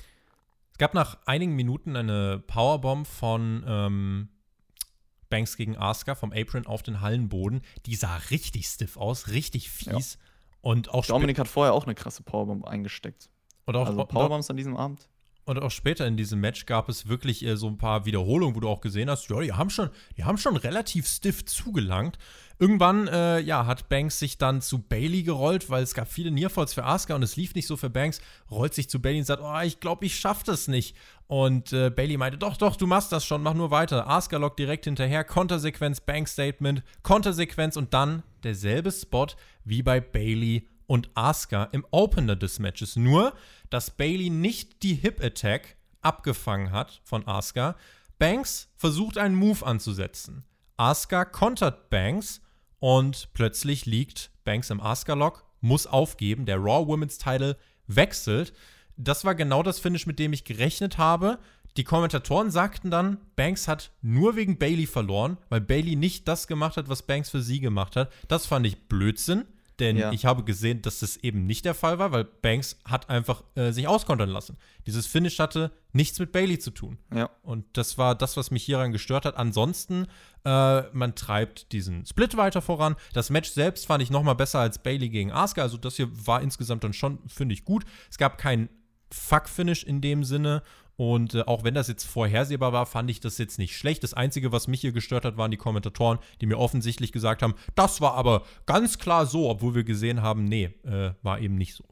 Es gab nach einigen Minuten eine Powerbomb von ähm, Banks gegen Asuka vom Apron auf den Hallenboden. Die sah richtig stiff aus, richtig fies. Ja. Und auch Dominik hat vorher auch eine krasse Powerbomb eingesteckt. Und auch, also Powerbombs an diesem Abend. Und auch später in diesem Match gab es wirklich so ein paar Wiederholungen, wo du auch gesehen hast, ja, die haben schon, die haben schon relativ stiff zugelangt. Irgendwann, äh, ja, hat Banks sich dann zu Bailey gerollt, weil es gab viele Nearfalls für Asuka und es lief nicht so für Banks. Rollt sich zu Bailey und sagt, oh, ich glaube, ich schaffe das nicht. Und äh, Bailey meinte, doch, doch, du machst das schon, mach nur weiter. Asuka lockt direkt hinterher, Kontersequenz, Bank-Statement, Kontersequenz und dann derselbe Spot wie bei Bailey und Asuka im Opener des Matches. Nur, dass Bailey nicht die Hip Attack abgefangen hat von Asuka. Banks versucht einen Move anzusetzen. Asuka kontert Banks und plötzlich liegt Banks im Asuka-Lock, muss aufgeben. Der Raw Women's Title wechselt. Das war genau das Finish, mit dem ich gerechnet habe. Die Kommentatoren sagten dann, Banks hat nur wegen Bailey verloren, weil Bailey nicht das gemacht hat, was Banks für sie gemacht hat. Das fand ich Blödsinn. Denn ja. ich habe gesehen, dass das eben nicht der Fall war, weil Banks hat einfach äh, sich auskontern lassen. Dieses Finish hatte nichts mit Bailey zu tun. Ja. Und das war das, was mich hieran gestört hat. Ansonsten, äh, man treibt diesen Split weiter voran. Das Match selbst fand ich noch mal besser als Bailey gegen Asuka. Also das hier war insgesamt dann schon, finde ich, gut. Es gab kein Fuck-Finish in dem Sinne. Und äh, auch wenn das jetzt vorhersehbar war, fand ich das jetzt nicht schlecht. Das Einzige, was mich hier gestört hat, waren die Kommentatoren, die mir offensichtlich gesagt haben, das war aber ganz klar so, obwohl wir gesehen haben, nee, äh, war eben nicht so.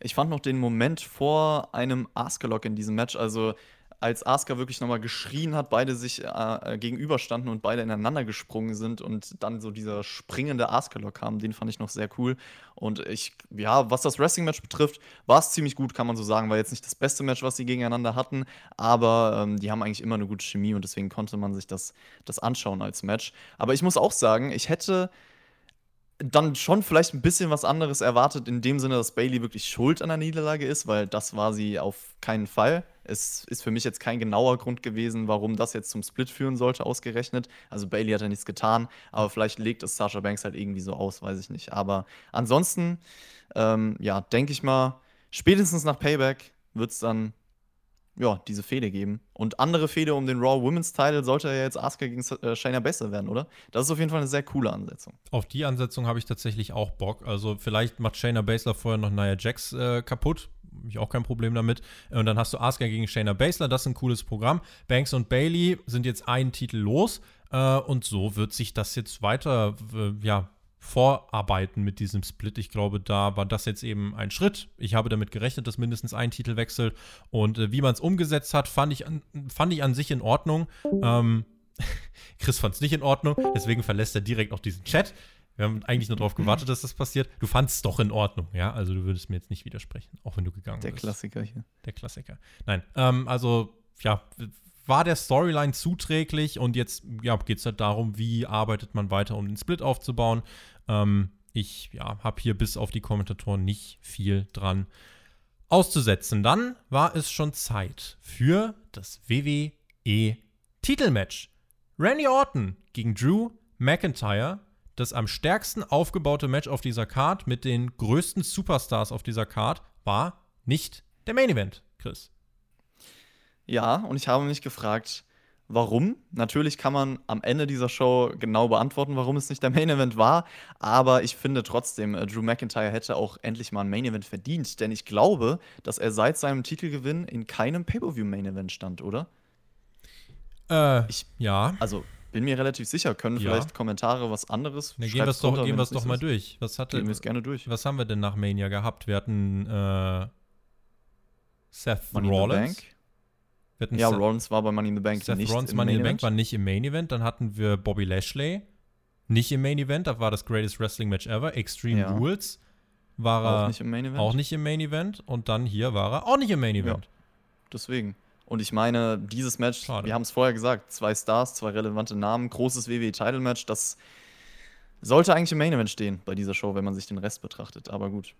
Ich fand noch den Moment vor einem Askelock in diesem Match, also als Asuka wirklich nochmal geschrien hat, beide sich äh, gegenüberstanden und beide ineinander gesprungen sind und dann so dieser springende Asuka-Lock kam, den fand ich noch sehr cool. Und ich, ja, was das Wrestling-Match betrifft, war es ziemlich gut, kann man so sagen. War jetzt nicht das beste Match, was sie gegeneinander hatten, aber ähm, die haben eigentlich immer eine gute Chemie und deswegen konnte man sich das, das anschauen als Match. Aber ich muss auch sagen, ich hätte dann schon vielleicht ein bisschen was anderes erwartet, in dem Sinne, dass Bailey wirklich schuld an der Niederlage ist, weil das war sie auf keinen Fall. Es ist für mich jetzt kein genauer Grund gewesen, warum das jetzt zum Split führen sollte, ausgerechnet. Also Bailey hat ja nichts getan, aber vielleicht legt es Sasha Banks halt irgendwie so aus, weiß ich nicht. Aber ansonsten, ähm, ja, denke ich mal, spätestens nach Payback wird es dann ja, diese Fehde geben. Und andere Fehde um den Raw Women's Title sollte ja jetzt Asuka gegen äh, Shayna besser werden, oder? Das ist auf jeden Fall eine sehr coole Ansetzung. Auf die Ansetzung habe ich tatsächlich auch Bock. Also vielleicht macht Shayna Baszler vorher noch Nia Jax äh, kaputt. Ich auch kein Problem damit. Und dann hast du Asuka gegen Shayna Baszler. Das ist ein cooles Programm. Banks und Bailey sind jetzt einen Titel los. Äh, und so wird sich das jetzt weiter, äh, ja, vorarbeiten mit diesem Split. Ich glaube, da war das jetzt eben ein Schritt. Ich habe damit gerechnet, dass mindestens ein Titel wechselt. Und äh, wie man es umgesetzt hat, fand ich, an, fand ich an sich in Ordnung. Ähm, (laughs) Chris fand es nicht in Ordnung, deswegen verlässt er direkt auch diesen Chat. Wir haben eigentlich nur darauf gewartet, dass das passiert. Du fandest es doch in Ordnung, ja? Also du würdest mir jetzt nicht widersprechen, auch wenn du gegangen Der bist. Der Klassiker hier. Der Klassiker. Nein, ähm, also ja, war der Storyline zuträglich und jetzt ja, geht es halt darum, wie arbeitet man weiter, um den Split aufzubauen. Ähm, ich ja, habe hier bis auf die Kommentatoren nicht viel dran auszusetzen. Dann war es schon Zeit für das WWE Titelmatch. Randy Orton gegen Drew McIntyre. Das am stärksten aufgebaute Match auf dieser Card mit den größten Superstars auf dieser Card war nicht der Main Event, Chris. Ja, und ich habe mich gefragt, warum. Natürlich kann man am Ende dieser Show genau beantworten, warum es nicht der Main Event war. Aber ich finde trotzdem, äh, Drew McIntyre hätte auch endlich mal ein Main Event verdient. Denn ich glaube, dass er seit seinem Titelgewinn in keinem Pay-Per-View Main Event stand, oder? Äh, ich, ja. Also, bin mir relativ sicher, können ja. vielleicht Kommentare was anderes. Na, gehen wir es doch, gehen doch mal durch. Was hatte, gehen wir es gerne durch. Was haben wir denn nach Mania gehabt? Wir hatten äh, Seth Money Rollins ja, Seth, Rollins war bei Money in the Bank Seth nicht Rollins Money in the Bank war nicht im Main Event. Dann hatten wir Bobby Lashley nicht im Main Event. Da war das Greatest Wrestling Match Ever. Extreme ja. Rules war er auch nicht, im Main Event. auch nicht im Main Event. Und dann hier war er auch nicht im Main Event. Ja. Deswegen. Und ich meine, dieses Match, Schade. wir haben es vorher gesagt, zwei Stars, zwei relevante Namen, großes WWE-Title-Match, das sollte eigentlich im Main Event stehen bei dieser Show, wenn man sich den Rest betrachtet. Aber gut.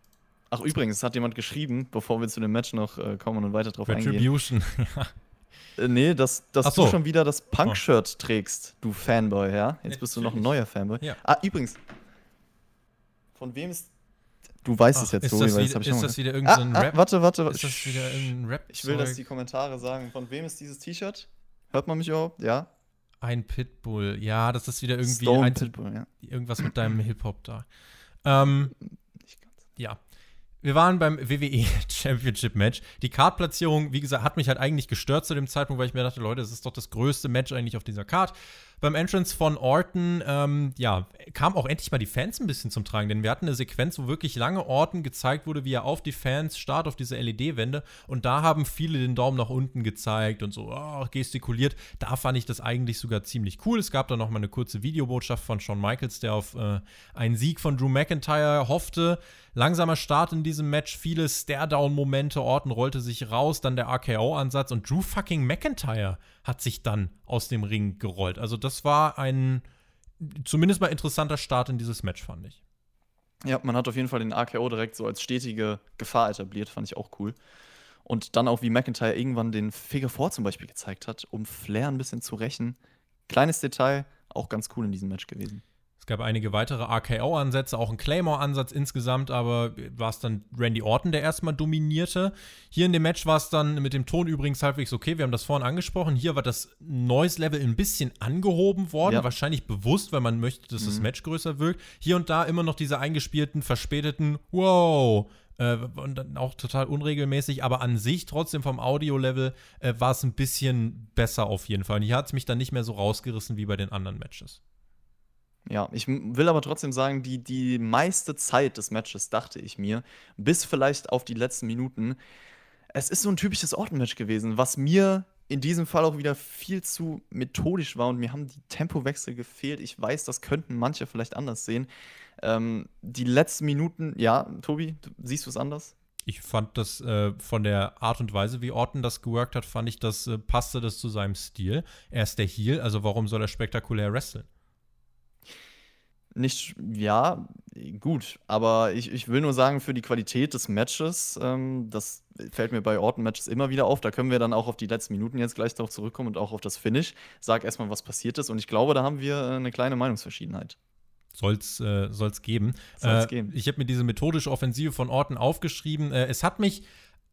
Ach, übrigens, es hat jemand geschrieben, bevor wir zu dem Match noch äh, kommen und weiter drauf eingehen. Retribution. (laughs) Äh, nee, dass, dass so. du schon wieder das Punk-Shirt trägst, du Fanboy, ja? Jetzt bist du noch ein neuer Fanboy. Ja. Ah, übrigens. Von wem ist. Du weißt es Ach, jetzt, ist Tobi, das weil wieder, hab ich ist schon das wieder ah, irgendein ah, Rap? Warte, warte, Ist das wieder irgendein Rap? Ich will, dass die Kommentare sagen, von wem ist dieses T-Shirt? Hört man mich überhaupt? Ja? Ein Pitbull. Ja, das ist wieder irgendwie Stone ein, Pitbull, ja. irgendwas mit deinem Hip-Hop da. Ähm, Nicht ganz. ja. Wir waren beim WWE (laughs) Championship Match. Die Card-Platzierung, wie gesagt, hat mich halt eigentlich gestört zu dem Zeitpunkt, weil ich mir dachte, Leute, das ist doch das größte Match eigentlich auf dieser Card. Beim Entrance von Orton, ähm, ja, kam auch endlich mal die Fans ein bisschen zum Tragen, denn wir hatten eine Sequenz, wo wirklich lange Orton gezeigt wurde, wie er auf die Fans starrt, auf diese LED-Wände. Und da haben viele den Daumen nach unten gezeigt und so oh, gestikuliert. Da fand ich das eigentlich sogar ziemlich cool. Es gab da noch mal eine kurze Videobotschaft von Shawn Michaels, der auf äh, einen Sieg von Drew McIntyre hoffte. Langsamer Start in diesem Match, viele Stare-Down-Momente. Orton rollte sich raus, dann der RKO-Ansatz und Drew fucking McIntyre hat sich dann aus dem Ring gerollt. Also, das war ein zumindest mal interessanter Start in dieses Match, fand ich. Ja, man hat auf jeden Fall den AKO direkt so als stetige Gefahr etabliert, fand ich auch cool. Und dann auch, wie McIntyre irgendwann den Figure 4 zum Beispiel gezeigt hat, um Flair ein bisschen zu rächen. Kleines Detail, auch ganz cool in diesem Match gewesen. Es gab einige weitere RKO-Ansätze, auch ein Claymore-Ansatz insgesamt, aber war es dann Randy Orton, der erstmal dominierte. Hier in dem Match war es dann mit dem Ton übrigens halbwegs okay. Wir haben das vorhin angesprochen. Hier war das Noise-Level ein bisschen angehoben worden, Ja. wahrscheinlich bewusst, weil man möchte, dass das Mhm. Match größer wirkt. Hier und da immer noch diese eingespielten, verspäteten Wow. Äh, und dann auch total unregelmäßig, aber an sich trotzdem vom Audio-Level äh, war es ein bisschen besser auf jeden Fall. Und hier hat es mich dann nicht mehr so rausgerissen wie bei den anderen Matches. Ja, ich will aber trotzdem sagen, die, die meiste Zeit des Matches, dachte ich mir, bis vielleicht auf die letzten Minuten, es ist so ein typisches Orton-Match gewesen, was mir in diesem Fall auch wieder viel zu methodisch war und mir haben die Tempowechsel gefehlt. Ich weiß, das könnten manche vielleicht anders sehen. Ähm, die letzten Minuten, ja, Tobi, siehst du es anders? Ich fand das äh, von der Art und Weise, wie Orton das geworkt hat, fand ich, das äh, passte das zu seinem Stil. Er ist der Heel, also warum soll er spektakulär wresteln? Nicht, ja, gut, aber ich, ich will nur sagen, für die Qualität des Matches, ähm, das fällt mir bei Orton-Matches immer wieder auf. Da können wir dann auch auf die letzten Minuten jetzt gleich darauf zurückkommen und auch auf das Finish. Sag erstmal, was passiert ist. Und ich glaube, da haben wir äh, eine kleine Meinungsverschiedenheit. Soll's, äh, soll's geben. Soll's äh, geben. Ich habe mir diese methodische Offensive von Orton aufgeschrieben. Äh, es hat mich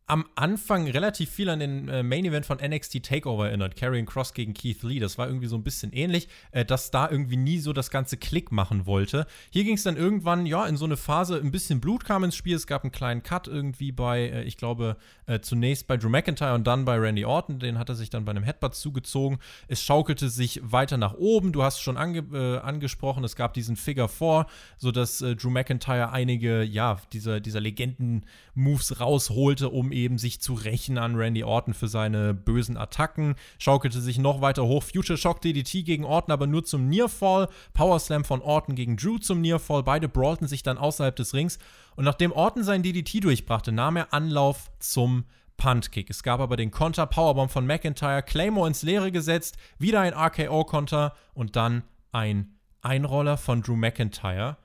am Anfang relativ viel an den äh, Main Event von NXT Takeover erinnert. Karrion Cross gegen Keith Lee. Das war irgendwie so ein bisschen ähnlich, äh, dass da irgendwie nie so das ganze Klick machen wollte. Hier ging es dann irgendwann, ja, in so eine Phase, ein bisschen Blut kam ins Spiel. Es gab einen kleinen Cut irgendwie bei, äh, ich glaube, äh, zunächst bei Drew McIntyre und dann bei Randy Orton. Den hat er sich dann bei einem Headbutt zugezogen. Es schaukelte sich weiter nach oben. Du hast schon ange äh, angesprochen, es gab diesen Figure 4, sodass äh, Drew McIntyre einige, ja, dieser, dieser Legenden-Moves rausholte, um eben sich zu rächen an Randy Orton für seine bösen Attacken. Schaukelte sich noch weiter hoch. Future Shock DDT gegen Orton, aber nur zum Nearfall. Power Slam von Orton gegen Drew zum Nearfall. Beide brawlten sich dann außerhalb des Rings. Und nachdem Orton sein DDT durchbrachte, nahm er Anlauf zum Puntkick. Es gab aber den Konter Powerbomb von McIntyre, Claymore ins Leere gesetzt, wieder ein RKO-Konter und dann ein Einroller von Drew McIntyre.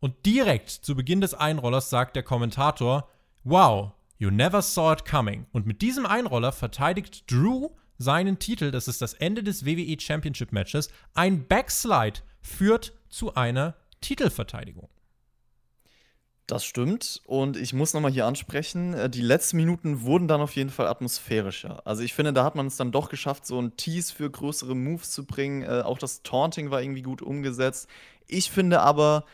Und direkt zu Beginn des Einrollers sagt der Kommentator: Wow, you never saw it coming. Und mit diesem Einroller verteidigt Drew seinen Titel. Das ist das Ende des WWE Championship Matches. Ein Backslide führt zu einer Titelverteidigung. Das stimmt. Und ich muss nochmal hier ansprechen, äh, die letzten Minuten wurden dann auf jeden Fall atmosphärischer. Also ich finde, da hat man es dann doch geschafft, so einen Tease für größere Moves zu bringen. Äh, auch das Taunting war irgendwie gut umgesetzt. Ich finde aber,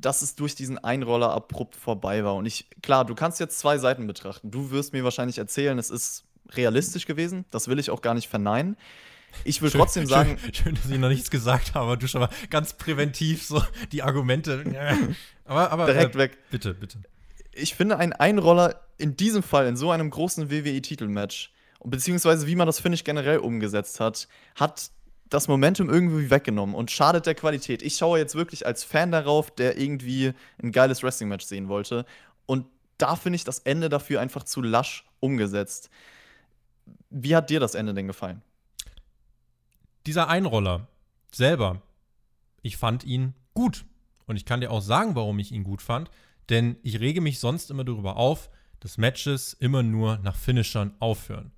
dass es durch diesen Einroller abrupt vorbei war. Und ich, klar, du kannst jetzt zwei Seiten betrachten. Du wirst mir wahrscheinlich erzählen, es ist realistisch gewesen. Das will ich auch gar nicht verneinen. Ich will trotzdem sagen, Schön, (laughs) schön, dass ich noch nichts gesagt habe, aber du schon mal ganz präventiv so die Argumente. (laughs) Aber, aber direkt äh, weg. bitte, bitte. ich finde, ein Einroller in diesem Fall, in so einem großen WWE-Titelmatch, beziehungsweise wie man das Finish generell umgesetzt hat, hat das Momentum irgendwie weggenommen und schadet der Qualität. Ich schaue jetzt wirklich als Fan darauf, der irgendwie ein geiles Wrestling-Match sehen wollte. Und da finde ich das Ende dafür einfach zu lasch umgesetzt. Wie hat dir das Ende denn gefallen? Dieser Einroller selber, ich fand ihn gut. Und ich kann dir auch sagen, warum ich ihn gut fand. Denn ich rege mich sonst immer darüber auf, dass Matches immer nur nach Finishern aufhören.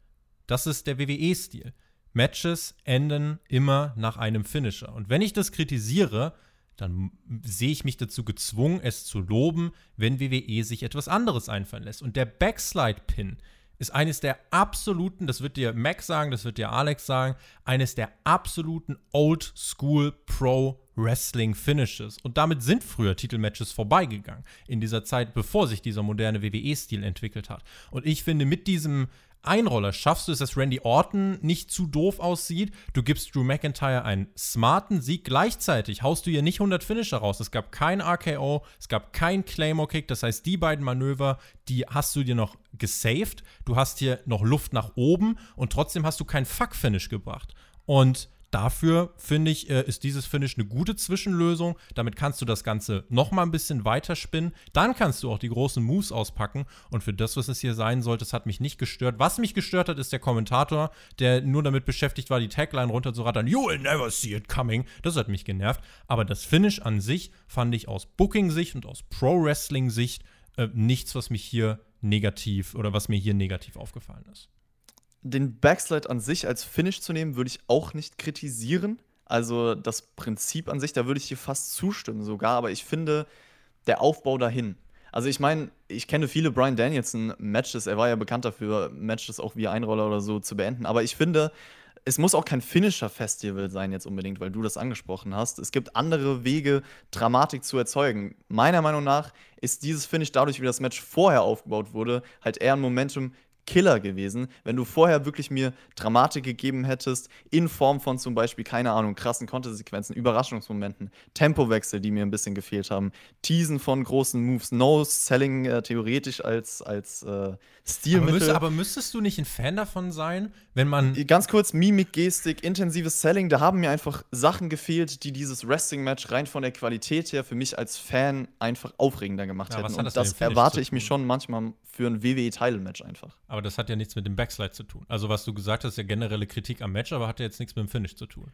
Das ist der WWE-Stil. Matches enden immer nach einem Finisher. Und wenn ich das kritisiere, dann sehe ich mich dazu gezwungen, es zu loben, wenn WWE sich etwas anderes einfallen lässt. Und der Backslide-Pin ist eines der absoluten, das wird dir Max sagen, das wird dir Alex sagen, eines der absoluten Old School Pro Wrestling Finishes. Und damit sind früher Titelmatches vorbeigegangen. In dieser Zeit, bevor sich dieser moderne WWE-Stil entwickelt hat. Und ich finde, mit diesem Einroller schaffst du es, dass Randy Orton nicht zu doof aussieht. Du gibst Drew McIntyre einen smarten Sieg. Gleichzeitig haust du hier nicht 100 Finisher raus. Es gab kein RKO, es gab kein Claymore-Kick. Das heißt, die beiden Manöver, die hast du dir noch gesaved. Du hast hier noch Luft nach oben und trotzdem hast du kein Fuck-Finish gebracht. Und Dafür finde ich, äh, ist dieses Finish eine gute Zwischenlösung. Damit kannst du das Ganze noch mal ein bisschen weiter spinnen. Dann kannst du auch die großen Moves auspacken. Und für das, was es hier sein sollte, das hat mich nicht gestört. Was mich gestört hat, ist der Kommentator, der nur damit beschäftigt war, die Tagline runterzurattern. You will never see it coming. Das hat mich genervt. Aber das Finish an sich fand ich aus Booking-Sicht und aus Pro-Wrestling-Sicht äh, nichts, was mich hier negativ oder was mir hier negativ aufgefallen ist den Backslide an sich als Finish zu nehmen, würde ich auch nicht kritisieren. Also das Prinzip an sich, da würde ich dir fast zustimmen sogar, aber ich finde der Aufbau dahin. Also ich meine, ich kenne viele Brian Danielson Matches, er war ja bekannt dafür, Matches auch wie Einroller oder so zu beenden, aber ich finde, es muss auch kein Finisher-Festival sein jetzt unbedingt, weil du das angesprochen hast. Es gibt andere Wege, Dramatik zu erzeugen. Meiner Meinung nach ist dieses Finish dadurch, wie das Match vorher aufgebaut wurde, halt eher ein Momentum Killer gewesen, wenn du vorher wirklich mir Dramatik gegeben hättest, in Form von zum Beispiel, keine Ahnung, krassen Kontersequenzen, Überraschungsmomenten, Tempowechsel, die mir ein bisschen gefehlt haben, Teasen von großen Moves, No-Selling äh, theoretisch als, als äh, Stilmittel. Aber, müsst, aber, müsstest du nicht ein Fan davon sein, wenn man. Ganz kurz, Mimik, Gestik, intensives Selling, da haben mir einfach Sachen gefehlt, die dieses Wrestling-Match rein von der Qualität her für mich als Fan einfach aufregender gemacht ja, hätten. Und das, das erwarte ich mir schon manchmal für ein WWE-Title-Match einfach. Aber das hat ja nichts mit dem Backslide zu tun. Also, was du gesagt hast, ja generelle Kritik am Match, aber hat ja jetzt nichts mit dem Finish zu tun.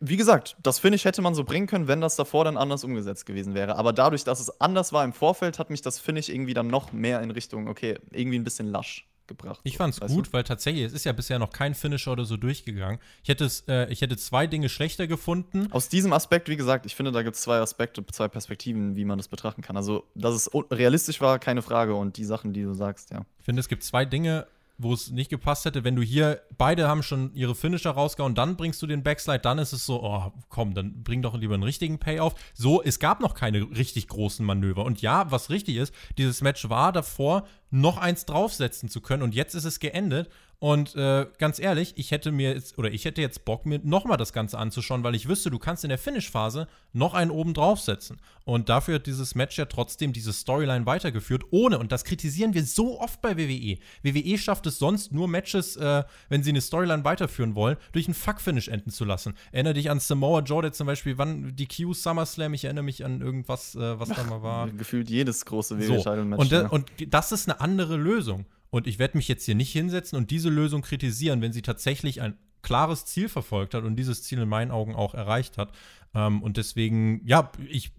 Wie gesagt, das Finish hätte man so bringen können, wenn das davor dann anders umgesetzt gewesen wäre. Aber dadurch, dass es anders war im Vorfeld, hat mich das Finish irgendwie dann noch mehr in Richtung, okay, irgendwie ein bisschen lasch gebracht. Ich fand es gut, du? weil tatsächlich, es ist ja bisher noch kein Finisher oder so durchgegangen. Ich hätte, es, äh, ich hätte zwei Dinge schlechter gefunden. Aus diesem Aspekt, wie gesagt, ich finde, da gibt es zwei Aspekte, zwei Perspektiven, wie man das betrachten kann. Also, dass es realistisch war, keine Frage. Und die Sachen, die du sagst, ja. Ich finde, es gibt zwei Dinge, wo es nicht gepasst hätte, wenn du hier, beide haben schon ihre Finisher rausgehauen, dann bringst du den Backslide, dann ist es so, oh, komm, dann bring doch lieber einen richtigen Payoff. So, es gab noch keine richtig großen Manöver. Und ja, was richtig ist, dieses Match war davor noch eins draufsetzen zu können. Und jetzt ist es geendet. Und äh, ganz ehrlich, ich hätte mir jetzt, oder ich hätte jetzt Bock, mir nochmal das Ganze anzuschauen, weil ich wüsste, du kannst in der Finish-Phase noch einen oben draufsetzen. Und dafür hat dieses Match ja trotzdem diese Storyline weitergeführt, ohne, und das kritisieren wir so oft bei WWE. WWE schafft es sonst nur Matches, äh, wenn sie eine Storyline weiterführen wollen, durch einen Fuck-Finish enden zu lassen. Erinnere dich an Samoa Joe, der zum Beispiel, wann die Q SummerSlam, ich erinnere mich an irgendwas, äh, was da mal war. Gefühlt jedes große WWE-Title-Match. So. Und, ja. und das ist eine andere Lösung. Und ich werde mich jetzt hier nicht hinsetzen und diese Lösung kritisieren, wenn sie tatsächlich ein klares Ziel verfolgt hat und dieses Ziel in meinen Augen auch erreicht hat. Ähm, und deswegen, ja, ich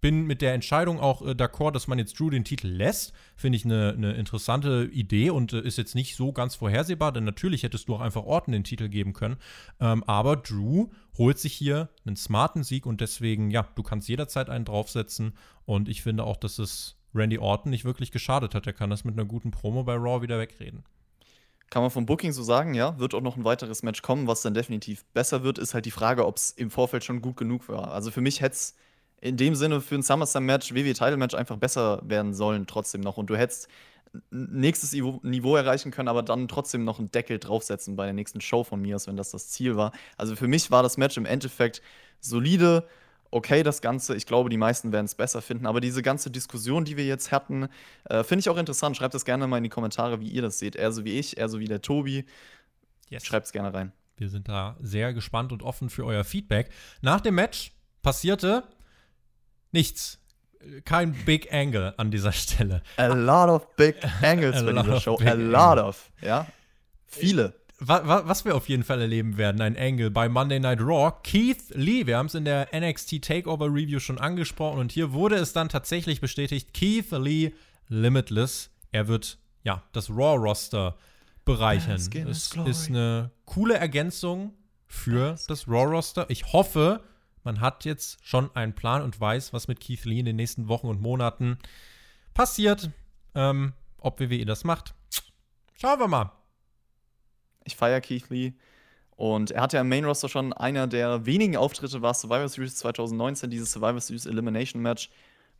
bin mit der Entscheidung auch äh, d'accord, dass man jetzt Drew den Titel lässt. Finde ich eine ne interessante Idee und äh, ist jetzt nicht so ganz vorhersehbar, denn natürlich hättest du auch einfach Orton den Titel geben können. Ähm, aber Drew holt sich hier einen smarten Sieg und deswegen, ja, du kannst jederzeit einen draufsetzen. Und ich finde auch, dass es Randy Orton nicht wirklich geschadet hat. Er kann das mit einer guten Promo bei Raw wieder wegreden. Kann man vom Booking so sagen, ja. Wird auch noch ein weiteres Match kommen, was dann definitiv besser wird, ist halt die Frage, ob es im Vorfeld schon gut genug war. Also für mich hätte es in dem Sinne für ein SummerSlam-Match, WWE-Title-Match einfach besser werden sollen, trotzdem noch. Und du hättest nächstes Niveau erreichen können, aber dann trotzdem noch einen Deckel draufsetzen bei der nächsten Show von mir, wenn das das Ziel war. Also für mich war das Match im Endeffekt solide okay, das Ganze. Ich glaube, die meisten werden es besser finden. Aber diese ganze Diskussion, die wir jetzt hatten, äh, finde ich auch interessant. Schreibt das gerne mal in die Kommentare, wie ihr das seht. Eher so wie ich, eher so wie der Tobi. Yes. Schreibt es gerne rein. Wir sind da sehr gespannt und offen für euer Feedback. Nach dem Match passierte nichts. Kein Big Angle an dieser Stelle. A lot of big (laughs) angles bei dieser Show. A lot of, ja. Viele. Wa wa was wir auf jeden Fall erleben werden, ein Angle bei Monday Night Raw. Keith Lee, wir haben es in der NXT Takeover Review schon angesprochen und hier wurde es dann tatsächlich bestätigt, Keith Lee Limitless. Er wird ja das Raw Roster bereichern. Es ist eine coole Ergänzung für das Raw Roster. Ich hoffe, man hat jetzt schon einen Plan und weiß, was mit Keith Lee in den nächsten Wochen und Monaten passiert. Ähm, ob WWE das macht, schauen wir mal. Ich feiere Keith Lee. Und er hat ja im Main Roster schon einer der wenigen Auftritte, war Survivor Series 2019, dieses Survivor Series Elimination Match.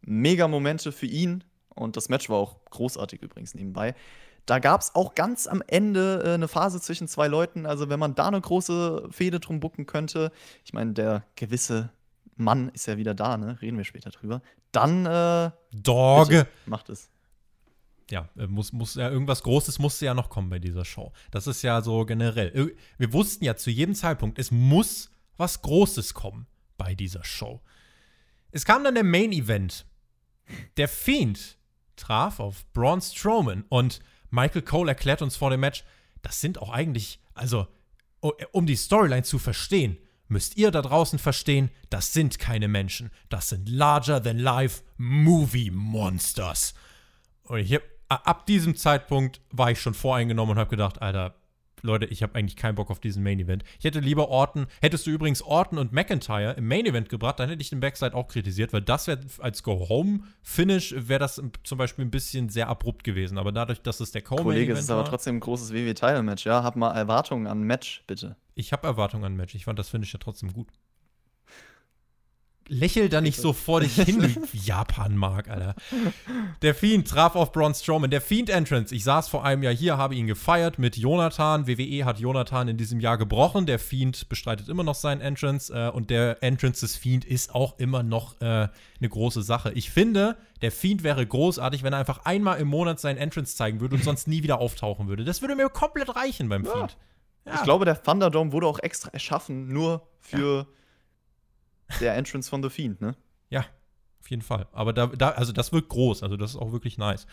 Mega Momente für ihn. Und das Match war auch großartig übrigens nebenbei. Da gab es auch ganz am Ende äh, eine Phase zwischen zwei Leuten. Also, wenn man da eine große Fehde drum bucken könnte, ich meine, der gewisse Mann ist ja wieder da, ne? Reden wir später drüber. Dann äh, Dog. bitte, macht es. Ja, äh, muss, muss ja irgendwas Großes musste ja noch kommen bei dieser Show. Das ist ja so generell. Ir- Wir wussten ja zu jedem Zeitpunkt, es muss was Großes kommen bei dieser Show. Es kam dann der Main Event. Der Fiend traf auf Braun Strowman und Michael Cole erklärt uns vor dem Match, das sind auch eigentlich, also um die Storyline zu verstehen, müsst ihr da draußen verstehen, das sind keine Menschen, das sind larger than life Movie Monsters. Und ich hab, a- ab diesem Zeitpunkt war ich schon voreingenommen und habe gedacht, Alter, Leute, ich habe eigentlich keinen Bock auf diesen Main Event. Ich hätte lieber Orton, hättest du übrigens Orton und McIntyre im Main Event gebracht, dann hätte ich den Backside auch kritisiert, weil das wäre als Go-Home-Finish wäre das zum Beispiel ein bisschen sehr abrupt gewesen. Aber dadurch, dass es der Co-Main Kollege, Event es ist aber trotzdem ein großes WWE-Title-Match, ja? Hab mal Erwartungen an Match, bitte. ich habe Erwartungen an Match. Ich fand das Finish ja trotzdem gut. Lächel da nicht so vor dich hin, du (laughs) Japan-Mark, Alter. Der Fiend traf auf Braun Strowman. Der Fiend-Entrance, ich saß vor einem Jahr hier, habe ihn gefeiert mit Jonathan. WWE hat Jonathan in diesem Jahr gebrochen. Der Fiend bestreitet immer noch seinen Entrance. Äh, und der Entrance des Fiend ist auch immer noch äh, eine große Sache. Ich finde, der Fiend wäre großartig, wenn er einfach einmal im Monat seinen Entrance zeigen würde und sonst nie wieder auftauchen würde. Das würde mir komplett reichen beim Fiend. Ja. Ich glaube, der Thunderdome wurde auch extra erschaffen, nur für der Entrance von The Fiend, ne? Ja, auf jeden Fall. Aber da, da, also das wirkt groß, also das ist auch wirklich nice.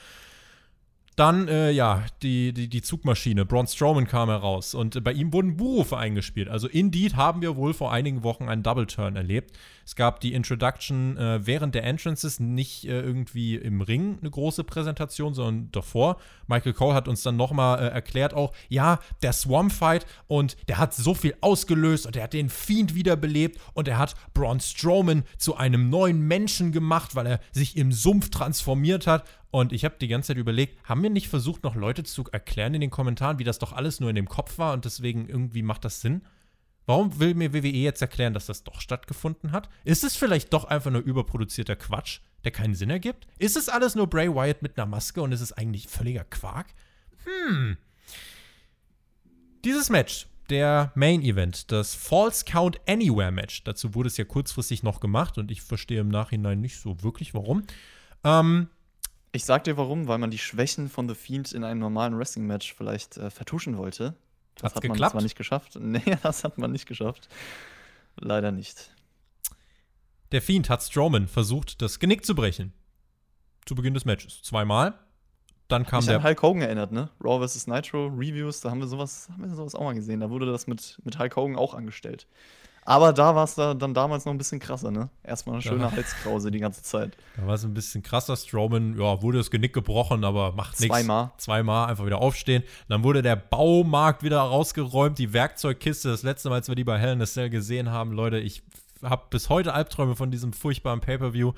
Dann, äh, ja, die, die, die Zugmaschine. Braun Strowman kam heraus und bei ihm wurden Buhrufe eingespielt. Also, indeed haben wir wohl vor einigen Wochen einen Double Turn erlebt. Es gab die Introduction äh, während der Entrances, nicht äh, irgendwie im Ring eine große Präsentation, sondern davor. Michael Cole hat uns dann nochmal äh, erklärt auch, ja, der Swamp Fight und der hat so viel ausgelöst und er hat den Fiend wiederbelebt und er hat Braun Strowman zu einem neuen Menschen gemacht, weil er sich im Sumpf transformiert hat. Und ich habe die ganze Zeit überlegt, haben wir nicht versucht, noch Leute zu erklären in den Kommentaren, wie das doch alles nur in dem Kopf war und deswegen irgendwie macht das Sinn? Warum will mir WWE jetzt erklären, dass das doch stattgefunden hat? Ist es vielleicht doch einfach nur überproduzierter Quatsch, der keinen Sinn ergibt? Ist es alles nur Bray Wyatt mit einer Maske und ist es eigentlich völliger Quark? Hm. Dieses Match, der Main Event, das False Count Anywhere Match, dazu wurde es ja kurzfristig noch gemacht und ich verstehe im Nachhinein nicht so wirklich warum. Ähm, Ich sag dir warum, weil man die Schwächen von The Fiend in einem normalen Wrestling-Match vielleicht äh, vertuschen wollte. Das Hat's hat man geklappt? zwar nicht geschafft. (laughs) Nee, das hat man nicht geschafft. Leider nicht. Der Fiend hat Strowman versucht, das Genick zu brechen. Zu Beginn des Matches. Zweimal. Dann kam Mich der. an Hulk Hogan erinnert, ne? Raw vs. Nitro Reviews, da haben wir sowas, haben wir sowas auch mal gesehen. Da wurde das mit, mit Hulk Hogan auch angestellt. Aber da war es da dann damals noch ein bisschen krasser, ne? Erstmal eine Ja. schöne Halskrause die ganze Zeit. Da war es ein bisschen krasser. Strowman, ja, wurde das Genick gebrochen, aber macht nichts. Zweimal. Zweimal einfach wieder aufstehen. Dann wurde der Baumarkt wieder rausgeräumt, die Werkzeugkiste. Das letzte Mal, als wir die bei Hell in a Cell gesehen haben, Leute, ich habe bis heute Albträume von diesem furchtbaren Pay-Per-View.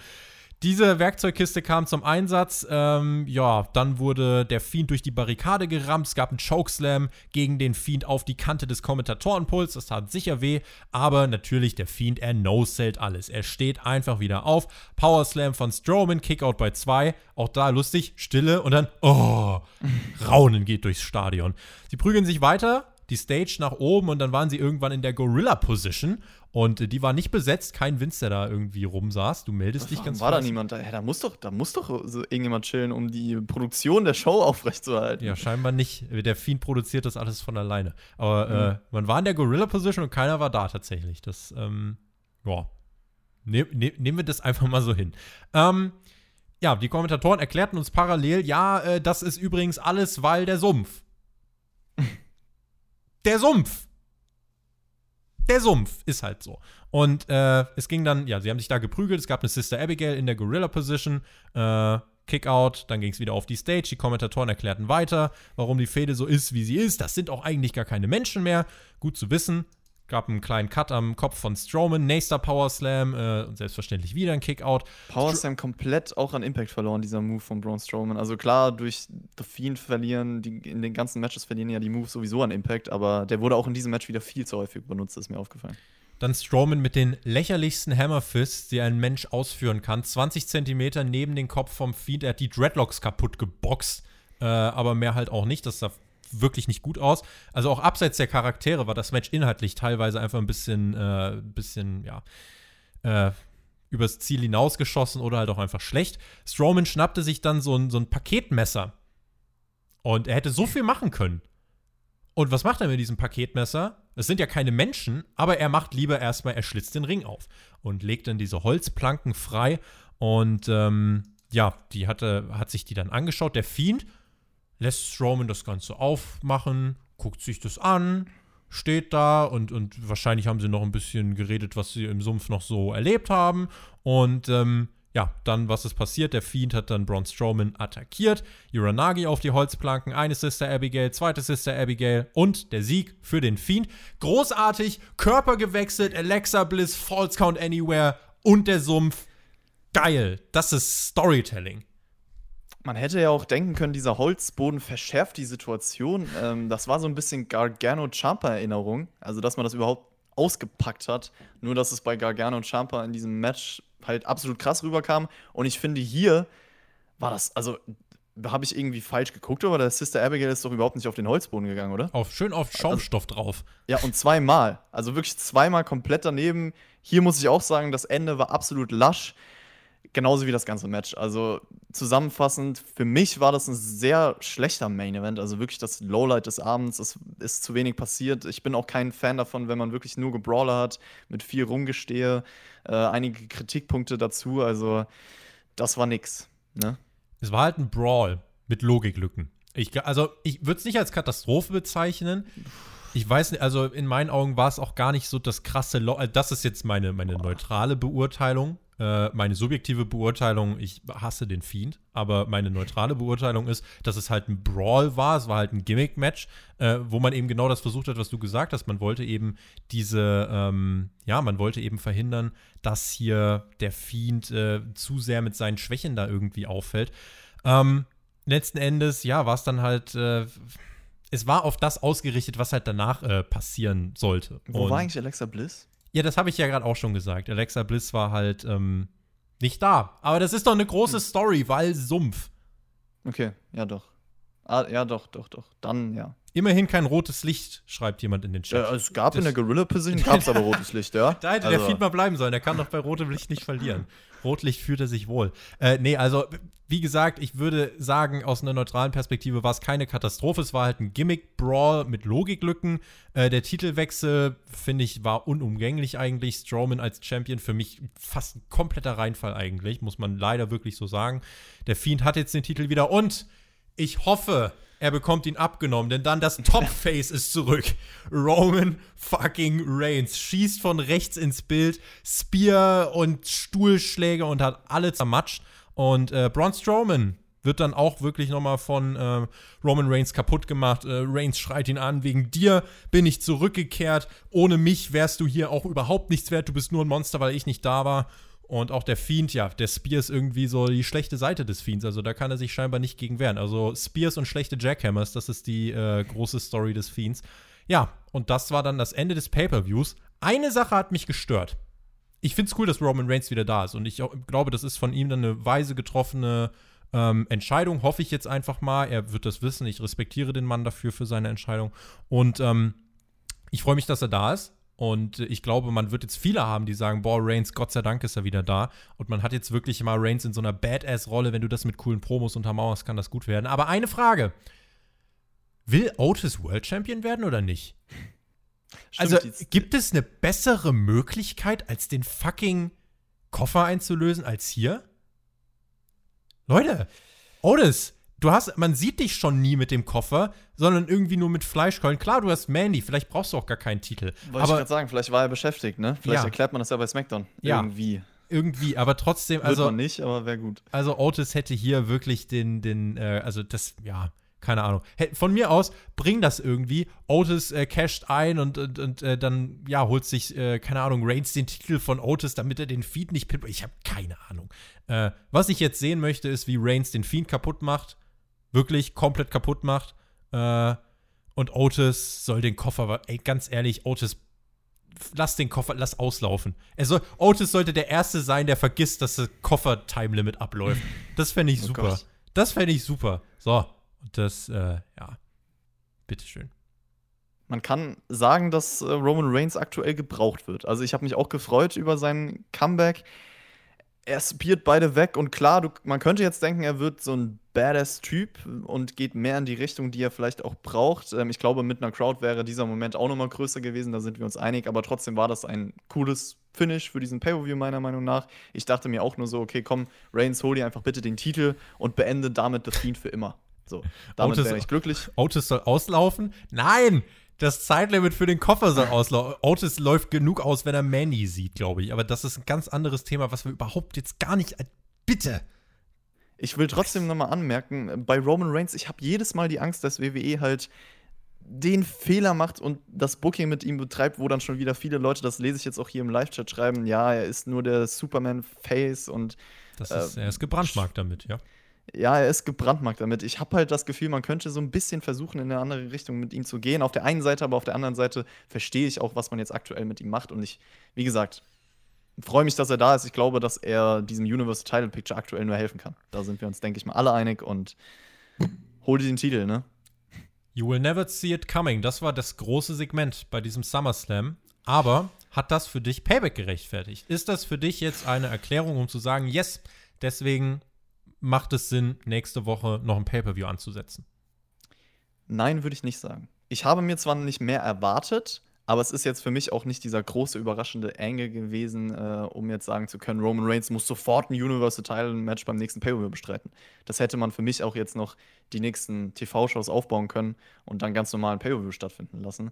Diese Werkzeugkiste kam zum Einsatz. Ähm, ja, dann wurde der Fiend durch die Barrikade gerammt. Es gab einen Chokeslam gegen den Fiend auf die Kante des Kommentatorenpuls. Das tat sicher weh. Aber natürlich, der Fiend, er no-sellt alles. Er steht einfach wieder auf. Powerslam von Strowman, Kickout bei 2. Auch da lustig, Stille und dann, oh, Raunen geht durchs Stadion. Sie prügeln sich weiter. Die Stage nach oben und dann waren sie irgendwann in der Gorilla-Position und äh, die war nicht besetzt, kein Vince, der da irgendwie rumsaß. Du meldest dich Warum ganz war da fleißig. niemand da? Ja, da muss doch, da muss doch so irgendjemand chillen, um die Produktion der Show (laughs) aufrechtzuerhalten. Ja, scheinbar nicht. Der Fiend produziert das alles von alleine. Aber Mhm. äh, man war in der Gorilla-Position und keiner war da tatsächlich. Das, ähm, ja. Ne, ne, nehmen wir das einfach mal so hin. Ähm, ja, die Kommentatoren erklärten uns parallel, ja, äh, das ist übrigens alles, weil der Sumpf. (laughs) der Sumpf. Der Sumpf ist halt so. Und äh, es ging dann, ja, sie haben sich da geprügelt. Es gab eine Sister Abigail in der Gorilla-Position. Äh, Kickout, dann ging es wieder auf die Stage. Die Kommentatoren erklärten weiter, warum die Fehde so ist, wie sie ist. Das sind auch eigentlich gar keine Menschen mehr. Gut zu wissen. Gab einen kleinen Cut am Kopf von Strowman, nächster Power Slam äh, und selbstverständlich wieder ein Kickout. Power Slam komplett auch an Impact verloren, dieser Move von Braun Strowman. Also klar, durch The Fiend verlieren, die, in den ganzen Matches verlieren ja die Moves sowieso an Impact, aber der wurde auch in diesem Match wieder viel zu häufig benutzt, ist mir aufgefallen. Dann Strowman mit den lächerlichsten Hammerfists, die ein Mensch ausführen kann. 20 Zentimeter neben den Kopf vom Fiend. Er hat die Dreadlocks kaputt geboxt. Äh, aber mehr halt auch nicht. Das sah wirklich nicht gut aus. Also auch abseits der Charaktere war das Match inhaltlich teilweise einfach ein bisschen, äh, bisschen, ja, äh, übers Ziel hinausgeschossen oder halt auch einfach schlecht. Strowman schnappte sich dann so ein, so ein Paketmesser. Und er hätte so viel machen können. Und was macht er mit diesem Paketmesser? Es sind ja keine Menschen, aber er macht lieber erstmal, er schlitzt den Ring auf und legt dann diese Holzplanken frei. Und ähm, ja, die hatte, hat sich die dann angeschaut. Der Fiend lässt Strowman das Ganze aufmachen, guckt sich das an, steht da und, und wahrscheinlich haben sie noch ein bisschen geredet, was sie im Sumpf noch so erlebt haben. Und ähm, ja, dann, was ist passiert? Der Fiend hat dann Braun Strowman attackiert. Uranagi auf die Holzplanken, eine Sister Abigail, zweite Sister Abigail und der Sieg für den Fiend. Großartig, Körper gewechselt, Alexa Bliss, False Count Anywhere und der Sumpf. Geil, das ist Storytelling. Man hätte ja auch denken können, dieser Holzboden verschärft die Situation. Ähm, das war so ein bisschen Gargano Champa Erinnerung. Also, dass man das überhaupt ausgepackt hat. Nur, dass es bei Gargano und Champa in diesem Match halt absolut krass rüberkam. Und ich finde, hier war das, also habe ich irgendwie falsch geguckt, aber der Sister Abigail ist doch überhaupt nicht auf den Holzboden gegangen, oder? Auf, schön auf also Schaumstoff also, drauf. Ja, und zweimal. Also wirklich zweimal komplett daneben. Hier muss ich auch sagen, das Ende war absolut lasch. Genauso wie das ganze Match. Also zusammenfassend, für mich war das ein sehr schlechter Main Event. Also wirklich das Lowlight des Abends. Es ist zu wenig passiert. Ich bin auch kein Fan davon, wenn man wirklich nur Gebrawler hat, mit viel Rumgestehe. Äh, einige Kritikpunkte dazu. Also das war nix. Ne? Es war halt ein Brawl mit Logiklücken. Ich, also ich würde es nicht als Katastrophe bezeichnen. Ich weiß nicht, also in meinen Augen war es auch gar nicht so das krasse. Lo äh, das ist jetzt meine, meine neutrale Beurteilung. Äh, meine subjektive Beurteilung, ich hasse den Fiend, aber meine neutrale Beurteilung ist, dass es halt ein Brawl war, es war halt ein Gimmick-Match, äh, wo man eben genau das versucht hat, was du gesagt hast. Man wollte eben diese, ähm, ja, man wollte eben verhindern, dass hier der Fiend äh, zu sehr mit seinen Schwächen da irgendwie auffällt. Ähm, letzten Endes, ja, war es dann halt äh, es war auf das ausgerichtet, was halt danach äh, passieren sollte. Wo Und war eigentlich Alexa Bliss? Ja, das habe ich ja gerade auch schon gesagt. Alexa Bliss war halt ähm, nicht da. Aber das ist doch eine große hm. Story, weil Sumpf. Okay, ja doch. Ah, ja, doch, doch, doch. Dann ja. Immerhin kein rotes Licht, schreibt jemand in den Chat. Ja, es gab das in der Gorilla Position gab es aber (laughs) rotes Licht, ja. da hätte also. der Feed mal bleiben sollen. Der kann doch bei rotem Licht nicht verlieren. (laughs) Rotlicht fühlt er sich wohl. Äh, nee, also, wie gesagt, ich würde sagen, aus einer neutralen Perspektive war es keine Katastrophe. Es war halt ein Gimmick-Brawl mit Logiklücken. Äh, der Titelwechsel, finde ich, war unumgänglich eigentlich. Strowman als Champion für mich fast ein kompletter Reinfall eigentlich, muss man leider wirklich so sagen. Der Fiend hat jetzt den Titel wieder und ich hoffe, er bekommt ihn abgenommen, denn dann das Top-Face ist zurück. Roman fucking Reigns schießt von rechts ins Bild, Spear und Stuhlschläge und hat alle zermatscht. Und äh, Braun Strowman wird dann auch wirklich nochmal von äh, Roman Reigns kaputt gemacht. Äh, Reigns schreit ihn an, wegen dir bin ich zurückgekehrt. Ohne mich wärst du hier auch überhaupt nichts wert. Du bist nur ein Monster, weil ich nicht da war. Und auch der Fiend, ja, der Spear ist irgendwie so die schlechte Seite des Fiends. Also da kann er sich scheinbar nicht gegen wehren. Also Spears und schlechte Jackhammers, das ist die äh, große Story des Fiends. Ja, und das war dann das Ende des Pay-Per-Views. Eine Sache hat mich gestört. Ich finde es cool, dass Roman Reigns wieder da ist. Und ich glaube, das ist von ihm dann eine weise getroffene ähm, Entscheidung. Hoffe ich jetzt einfach mal. Er wird das wissen. Ich respektiere den Mann dafür für seine Entscheidung. Und ähm, ich freue mich, dass er da ist. Und ich glaube, man wird jetzt viele haben, die sagen, boah, Reigns, Gott sei Dank ist er wieder da. Und man hat jetzt wirklich mal Reigns in so einer Badass-Rolle. Wenn du das mit coolen Promos untermauerst, kann das gut werden. Aber eine Frage. Will Otis World Champion werden oder nicht? Stimmt, also, gibt es eine bessere Möglichkeit, als den fucking Koffer einzulösen, als hier? Leute, Otis, du hast, man sieht dich schon nie mit dem Koffer, sondern irgendwie nur mit Fleischkeulen. Klar, du hast Mandy, vielleicht brauchst du auch gar keinen Titel. Wollte ich gerade sagen, vielleicht war er beschäftigt, ne? Vielleicht Ja. erklärt man das ja bei SmackDown. Ja. Irgendwie. Irgendwie, aber trotzdem, Also, Wird man nicht, aber wäre gut. also Otis hätte hier wirklich den, den, äh, also das, ja, keine Ahnung. Von mir aus, bring das irgendwie. Otis äh, casht ein und, und, und äh, dann, ja, holt sich, äh, keine Ahnung, Reigns den Titel von Otis, damit er den Feed nicht pinnt. Ich habe keine Ahnung. Äh, was ich jetzt sehen möchte, ist, wie Reigns den Fiend kaputt macht. Wirklich komplett kaputt macht. Äh, und Otis soll den Koffer, ey, ganz ehrlich, Otis, lass den Koffer, lass auslaufen. Er soll, Otis sollte der Erste sein, der vergisst, dass das Koffer-Time-Limit abläuft. Das fände ich Oh super. Gott. Das fände ich super. So, und das, äh, ja. Bitteschön. Man kann sagen, dass äh, Roman Reigns aktuell gebraucht wird. Also ich habe mich auch gefreut über sein Comeback. Er spielt beide weg und klar, du, man könnte jetzt denken, er wird so ein Badass-Typ und geht mehr in die Richtung, die er vielleicht auch braucht. Ähm, ich glaube, mit einer Crowd wäre dieser Moment auch nochmal größer gewesen, da sind wir uns einig, aber trotzdem war das ein cooles Finish für diesen Pay-Per-View meiner Meinung nach. Ich dachte mir auch nur so, okay, komm, Reigns, hol dir einfach bitte den Titel und beende damit das Fiend für immer. So, damit wäre ich glücklich. Otis soll auslaufen? Nein! Das Zeitlimit für den Koffer soll auslaufen. Otis läuft genug aus, wenn er Manny sieht, glaube ich. Aber das ist ein ganz anderes Thema, was wir überhaupt jetzt gar nicht. Bitte! Ich will trotzdem nochmal anmerken, bei Roman Reigns, ich habe jedes Mal die Angst, dass WWE halt den Fehler macht und das Booking mit ihm betreibt, wo dann schon wieder viele Leute, das lese ich jetzt auch hier im Live-Chat, schreiben, ja, er ist nur der Superman-Face und Das Äh, ist, er ist gebrandmarkt damit, ja. Ja, er ist gebrandmarkt damit. Ich habe halt das Gefühl, man könnte so ein bisschen versuchen, in eine andere Richtung mit ihm zu gehen. Auf der einen Seite, aber auf der anderen Seite verstehe ich auch, was man jetzt aktuell mit ihm macht. Und ich, wie gesagt, freue mich, dass er da ist. Ich glaube, dass er diesem Universal Title Picture aktuell nur helfen kann. Da sind wir uns, denke ich mal, alle einig und hol dir den Titel, ne? You will never see it coming. Das war das große Segment bei diesem SummerSlam. Aber hat das für dich Payback gerechtfertigt? Ist das für dich jetzt eine Erklärung, um zu sagen, yes, deswegen macht es Sinn, nächste Woche noch ein Pay-Per-View anzusetzen? Nein, würde ich nicht sagen. Ich habe mir zwar nicht mehr erwartet, aber es ist jetzt für mich auch nicht dieser große, überraschende Angle gewesen, äh, um jetzt sagen zu können, Roman Reigns muss sofort ein Universal Title Match beim nächsten Pay-Per-View bestreiten. Das hätte man für mich auch jetzt noch die nächsten TV-Shows aufbauen können und dann ganz normal ein Pay-Per-View stattfinden lassen.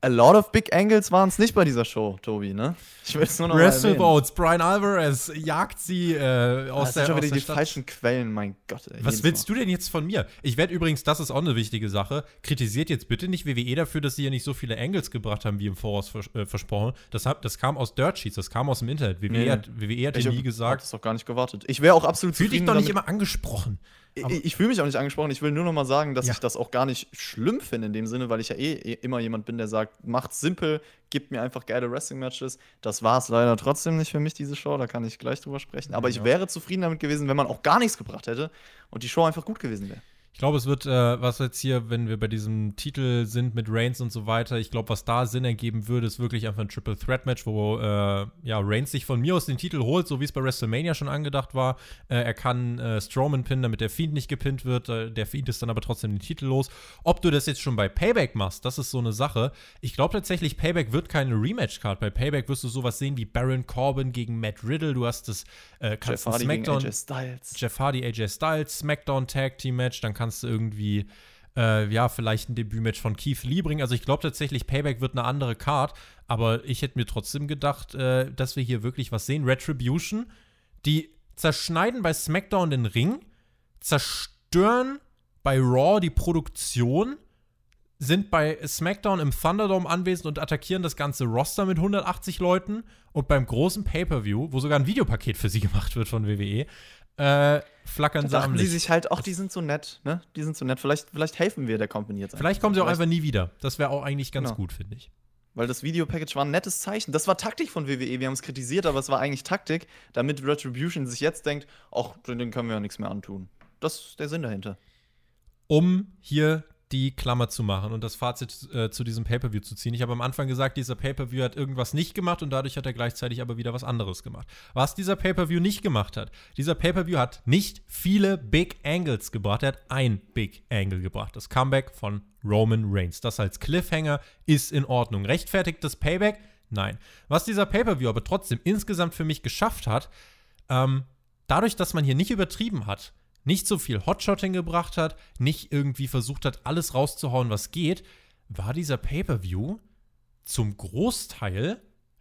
A lot of big angles waren es nicht bei dieser Show, Tobi, ne? Ich will es nur noch. WrestleBoats, Brian Alvarez jagt sie äh, aus das der, sind schon wieder der die Stadt. falschen Quellen, mein Gott. Ey, Was willst Mal. du denn jetzt von mir? Ich werde übrigens, das ist auch eine wichtige Sache, kritisiert jetzt bitte nicht WWE dafür, dass sie ja nicht so viele Angles gebracht haben, wie im Voraus vers äh, versprochen. Das, hab, das kam aus Dirt Sheets, das kam aus dem Internet. WWE Nee. hat, WWE hat Ich nie hab gesagt. das doch gar nicht gewartet. Ich wäre auch absolut Fühl dich doch nicht damit. immer angesprochen. Aber- Ich, ich fühle mich auch nicht angesprochen. Ich will nur noch mal sagen, dass Ja. ich das auch gar nicht schlimm finde in dem Sinne, weil ich ja eh, eh immer jemand bin, der sagt, macht's simpel, gibt mir einfach geile Wrestling-Matches. Das war es leider trotzdem nicht für mich, diese Show. Da kann ich gleich drüber sprechen. Aber ich Ja. wäre zufrieden damit gewesen, wenn man auch gar nichts gebracht hätte und die Show einfach gut gewesen wäre. Ich glaube, es wird, äh, was jetzt hier, wenn wir bei diesem Titel sind mit Reigns und so weiter, ich glaube, was da Sinn ergeben würde, ist wirklich einfach ein Triple Threat Match, wo äh, ja, Reigns sich von mir aus den Titel holt, so wie es bei WrestleMania schon angedacht war. Äh, er kann äh, Strowman pinnen, damit der Fiend nicht gepinnt wird. Äh, der Fiend ist dann aber trotzdem den Titel los. Ob du das jetzt schon bei Payback machst, das ist so eine Sache. Ich glaube tatsächlich, Payback wird keine Rematch-Card. Bei Payback wirst du sowas sehen wie Baron Corbin gegen Matt Riddle. Du hast das, äh, kannst Jeff ein Hardy Smackdown AJ Styles. Jeff Hardy, AJ Styles, SmackDown Tag Team Match, dann kannst du irgendwie, äh, ja, vielleicht ein Debütmatch von Keith Lee bringen. Also ich glaube tatsächlich, Payback wird eine andere Card, aber ich hätte mir trotzdem gedacht, äh, dass wir hier wirklich was sehen. Retribution, die zerschneiden bei SmackDown den Ring, zerstören bei Raw die Produktion, sind bei SmackDown im Thunderdome anwesend und attackieren das ganze Roster mit 180 Leuten. Und beim großen Pay-Per-View, wo sogar ein Videopaket für sie (laughs) gemacht wird von WWE, äh, flackern Da sie am sie sich halt, ach, die sind so nett, ne? Die sind so nett. Vielleicht, vielleicht helfen wir der Company jetzt Vielleicht kommen sie auch Vielleicht- einfach nie wieder. Das wäre auch eigentlich ganz Genau. gut, finde ich. Weil das Videopackage war ein nettes Zeichen. Das war Taktik von WWE. Wir haben es kritisiert, aber es war eigentlich Taktik, damit Retribution sich jetzt denkt, ach, den können wir ja nichts mehr antun. Das ist der Sinn dahinter. um hier die Klammer zu machen und das Fazit äh, zu diesem Pay-Per-View zu ziehen. Ich habe am Anfang gesagt, dieser Pay-Per-View hat irgendwas nicht gemacht und dadurch hat er gleichzeitig aber wieder was anderes gemacht. Was dieser Pay-Per-View nicht gemacht hat, dieser Pay-Per-View hat nicht viele Big Angles gebracht, er hat ein Big Angle gebracht. Das Comeback von Roman Reigns. Das als Cliffhanger ist in Ordnung. Rechtfertigt das Payback? Nein. Was dieser Pay-Per-View aber trotzdem insgesamt für mich geschafft hat, ähm, dadurch, dass man hier nicht übertrieben hat, nicht so viel Hotshotting gebracht hat, nicht irgendwie versucht hat, alles rauszuhauen, was geht, war dieser Pay-per-View zum Großteil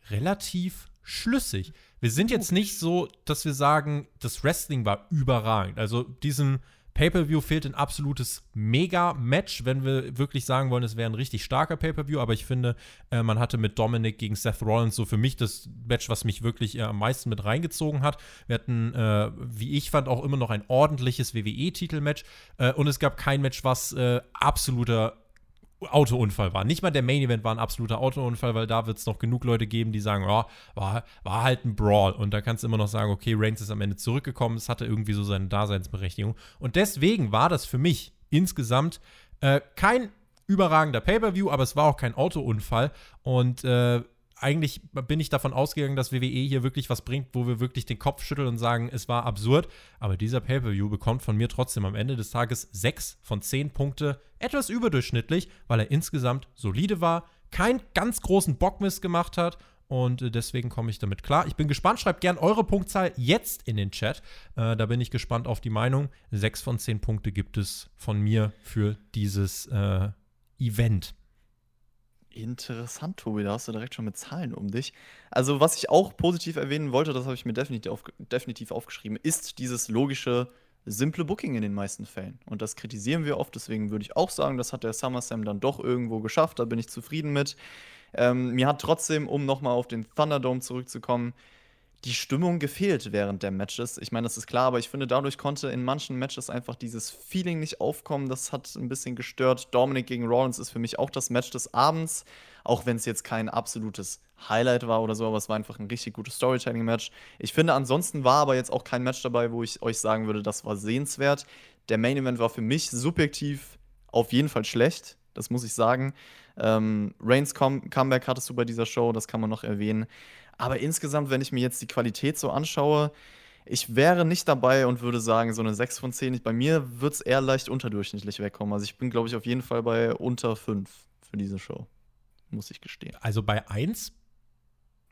relativ schlüssig. Wir sind jetzt nicht so, dass wir sagen, das Wrestling war überragend. Also diesem Pay-per-View fehlt ein absolutes Mega-Match, wenn wir wirklich sagen wollen, es wäre ein richtig starker Pay-per-View. Aber ich finde, äh, man hatte mit Dominic gegen Seth Rollins so für mich das Match, was mich wirklich äh, am meisten mit reingezogen hat. Wir hatten, äh, wie ich fand, auch immer noch ein ordentliches WWE-Titelmatch. Äh, und es gab kein Match, was äh, absoluter Autounfall war. Nicht mal der Main Event war ein absoluter Autounfall, weil da wird es noch genug Leute geben, die sagen, oh, war, war halt ein Brawl. Und da kannst du immer noch sagen, okay, Reigns ist am Ende zurückgekommen, es hatte irgendwie so seine Daseinsberechtigung. Und deswegen war das für mich insgesamt äh, kein überragender Pay-Per-View, aber es war auch kein Autounfall. Und äh, eigentlich bin ich davon ausgegangen, dass WWE hier wirklich was bringt, wo wir wirklich den Kopf schütteln und sagen, es war absurd. Aber dieser Pay-Per-View bekommt von mir trotzdem am Ende des Tages 6 von 10 Punkte. Etwas überdurchschnittlich, weil er insgesamt solide war, keinen ganz großen Bockmist gemacht hat. Und äh, deswegen komme ich damit klar. Ich bin gespannt. Schreibt gern eure Punktzahl jetzt in den Chat. Äh, da bin ich gespannt auf die Meinung. 6 von 10 Punkte gibt es von mir für dieses äh, Event. Interessant, Tobi, da hast du direkt schon mit Zahlen um dich. Also, was ich auch positiv erwähnen wollte, das habe ich mir definitiv, auf, definitiv aufgeschrieben, ist dieses logische, simple Booking in den meisten Fällen. Und das kritisieren wir oft, deswegen würde ich auch sagen, das hat der SummerSlam dann doch irgendwo geschafft, da bin ich zufrieden mit. Ähm, mir hat trotzdem, um nochmal auf den Thunderdome zurückzukommen, die Stimmung gefehlt während der Matches. Ich meine, das ist klar, aber ich finde, dadurch konnte in manchen Matches einfach dieses Feeling nicht aufkommen. Das hat ein bisschen gestört. Dominic gegen Rollins ist für mich auch das Match des Abends, auch wenn es jetzt kein absolutes Highlight war oder so, aber es war einfach ein richtig gutes Storytelling-Match. Ich finde, ansonsten war aber jetzt auch kein Match dabei, wo ich euch sagen würde, das war sehenswert. Der Main Event war für mich subjektiv auf jeden Fall schlecht, das muss ich sagen. Ähm, Reigns Comeback hattest du bei dieser Show, das kann man noch erwähnen. Aber insgesamt, wenn ich mir jetzt die Qualität so anschaue, ich wäre nicht dabei und würde sagen, so eine 6 von 10. Bei mir wird es eher leicht unterdurchschnittlich wegkommen. Also ich bin, glaube ich, auf jeden Fall bei unter 5 für diese Show. Muss ich gestehen. Also bei 1?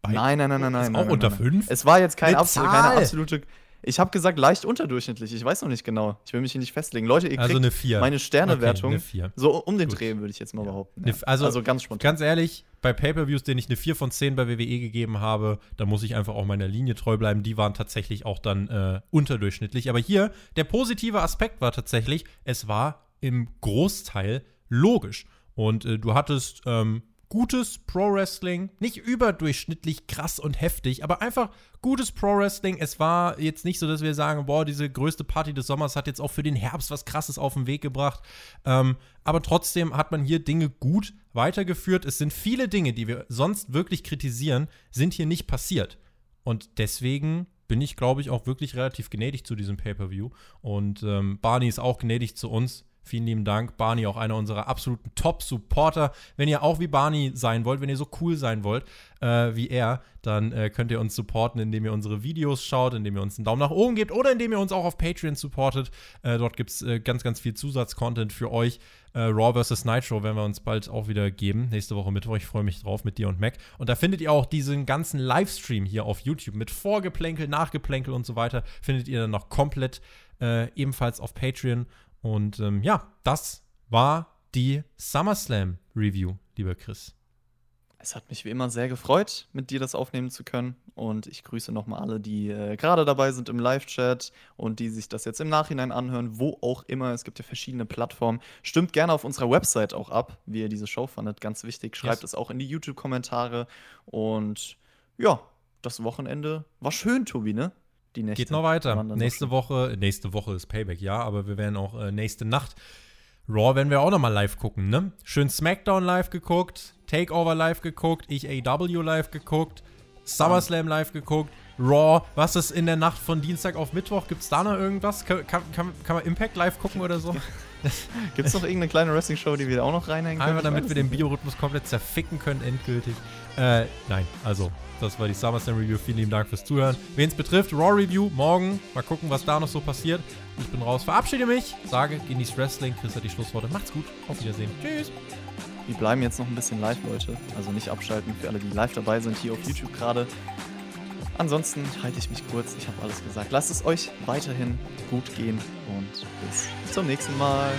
Bei nein, nein, nein, nein, nein. Ist auch nein, unter nein. 5? Es war jetzt kein absolut, keine absolute ich habe gesagt leicht unterdurchschnittlich. Ich weiß noch nicht genau. Ich will mich hier nicht festlegen. Leute, ihr also kriegt meine Sternewertung. Okay, so um den Dreh würde ich jetzt mal behaupten. Ja. Also, also, ganz spontan. Ganz ehrlich, bei Pay-per-Views, denen ich eine 4 von 10 bei WWE gegeben habe, da muss ich einfach auch meiner Linie treu bleiben. Die waren tatsächlich auch dann äh, unterdurchschnittlich. Aber hier, der positive Aspekt war tatsächlich, es war im Großteil logisch. Und äh, du hattest ähm, gutes Pro-Wrestling, nicht überdurchschnittlich krass und heftig, aber einfach gutes Pro-Wrestling. Es war jetzt nicht so, dass wir sagen, boah, diese größte Party des Sommers hat jetzt auch für den Herbst was Krasses auf den Weg gebracht. Ähm, aber trotzdem hat man hier Dinge gut weitergeführt. Es sind viele Dinge, die wir sonst wirklich kritisieren, sind hier nicht passiert. Und deswegen bin ich, glaube ich, auch wirklich relativ gnädig zu diesem Pay-Per-View. Und ähm, Barney ist auch gnädig zu uns. Vielen lieben Dank. Barney, auch einer unserer absoluten Top-Supporter. Wenn ihr auch wie Barney sein wollt, wenn ihr so cool sein wollt äh, wie er, dann äh, könnt ihr uns supporten, indem ihr unsere Videos schaut, indem ihr uns einen Daumen nach oben gebt oder indem ihr uns auch auf Patreon supportet. Äh, dort gibt es äh, ganz, ganz viel Zusatzcontent für euch. Äh, Raw vs. Nitro werden wir uns bald auch wieder geben. Nächste Woche Mittwoch. Ich freue mich drauf mit dir und Mac. Und da findet ihr auch diesen ganzen Livestream hier auf YouTube mit Vorgeplänkel, Nachgeplänkel und so weiter. Findet ihr dann noch komplett äh, ebenfalls auf Patreon. Und ähm, ja, das war die SummerSlam Review, lieber Chris. Es hat mich wie immer sehr gefreut, mit dir das aufnehmen zu können. Und ich grüße nochmal alle, die äh, gerade dabei sind im Live-Chat und die sich das jetzt im Nachhinein anhören, wo auch immer. Es gibt ja verschiedene Plattformen. Stimmt gerne auf unserer Website auch ab, wie ihr diese Show fandet. Ganz wichtig. Schreibt yes. es auch in die YouTube-Kommentare. Und ja, das Wochenende war schön, Tobi, ne? Die Nächte. Geht noch weiter. Nächste Woche, nächste Woche ist Payback, ja, aber wir werden auch äh, nächste Nacht Raw werden wir auch noch mal live gucken, ne? Schön SmackDown live geguckt, Takeover live geguckt, ich AW live geguckt, SummerSlam live geguckt, Raw, was ist in der Nacht von Dienstag auf Mittwoch? Gibt es da noch irgendwas? Kann, kann, kann, kann man Impact live gucken oder so? (laughs) Gibt es noch irgendeine kleine Wrestling-Show, die wir auch noch reinhängen können? Einfach damit wir den Biorhythmus komplett zerficken können, endgültig. Äh, nein, also, das war die SummerSlam Review. Vielen lieben Dank fürs Zuhören. Wen es betrifft, Raw Review morgen. Mal gucken, was da noch so passiert. Ich bin raus, verabschiede mich, sage, genießt Wrestling. Chris hat die Schlussworte. Macht's gut, auf Wiedersehen. Tschüss. Wir bleiben jetzt noch ein bisschen live, Leute. Also nicht abschalten für alle, die live dabei sind hier auf YouTube gerade. Ansonsten halte ich mich kurz, ich habe alles gesagt. Lasst es euch weiterhin gut gehen und bis zum nächsten Mal.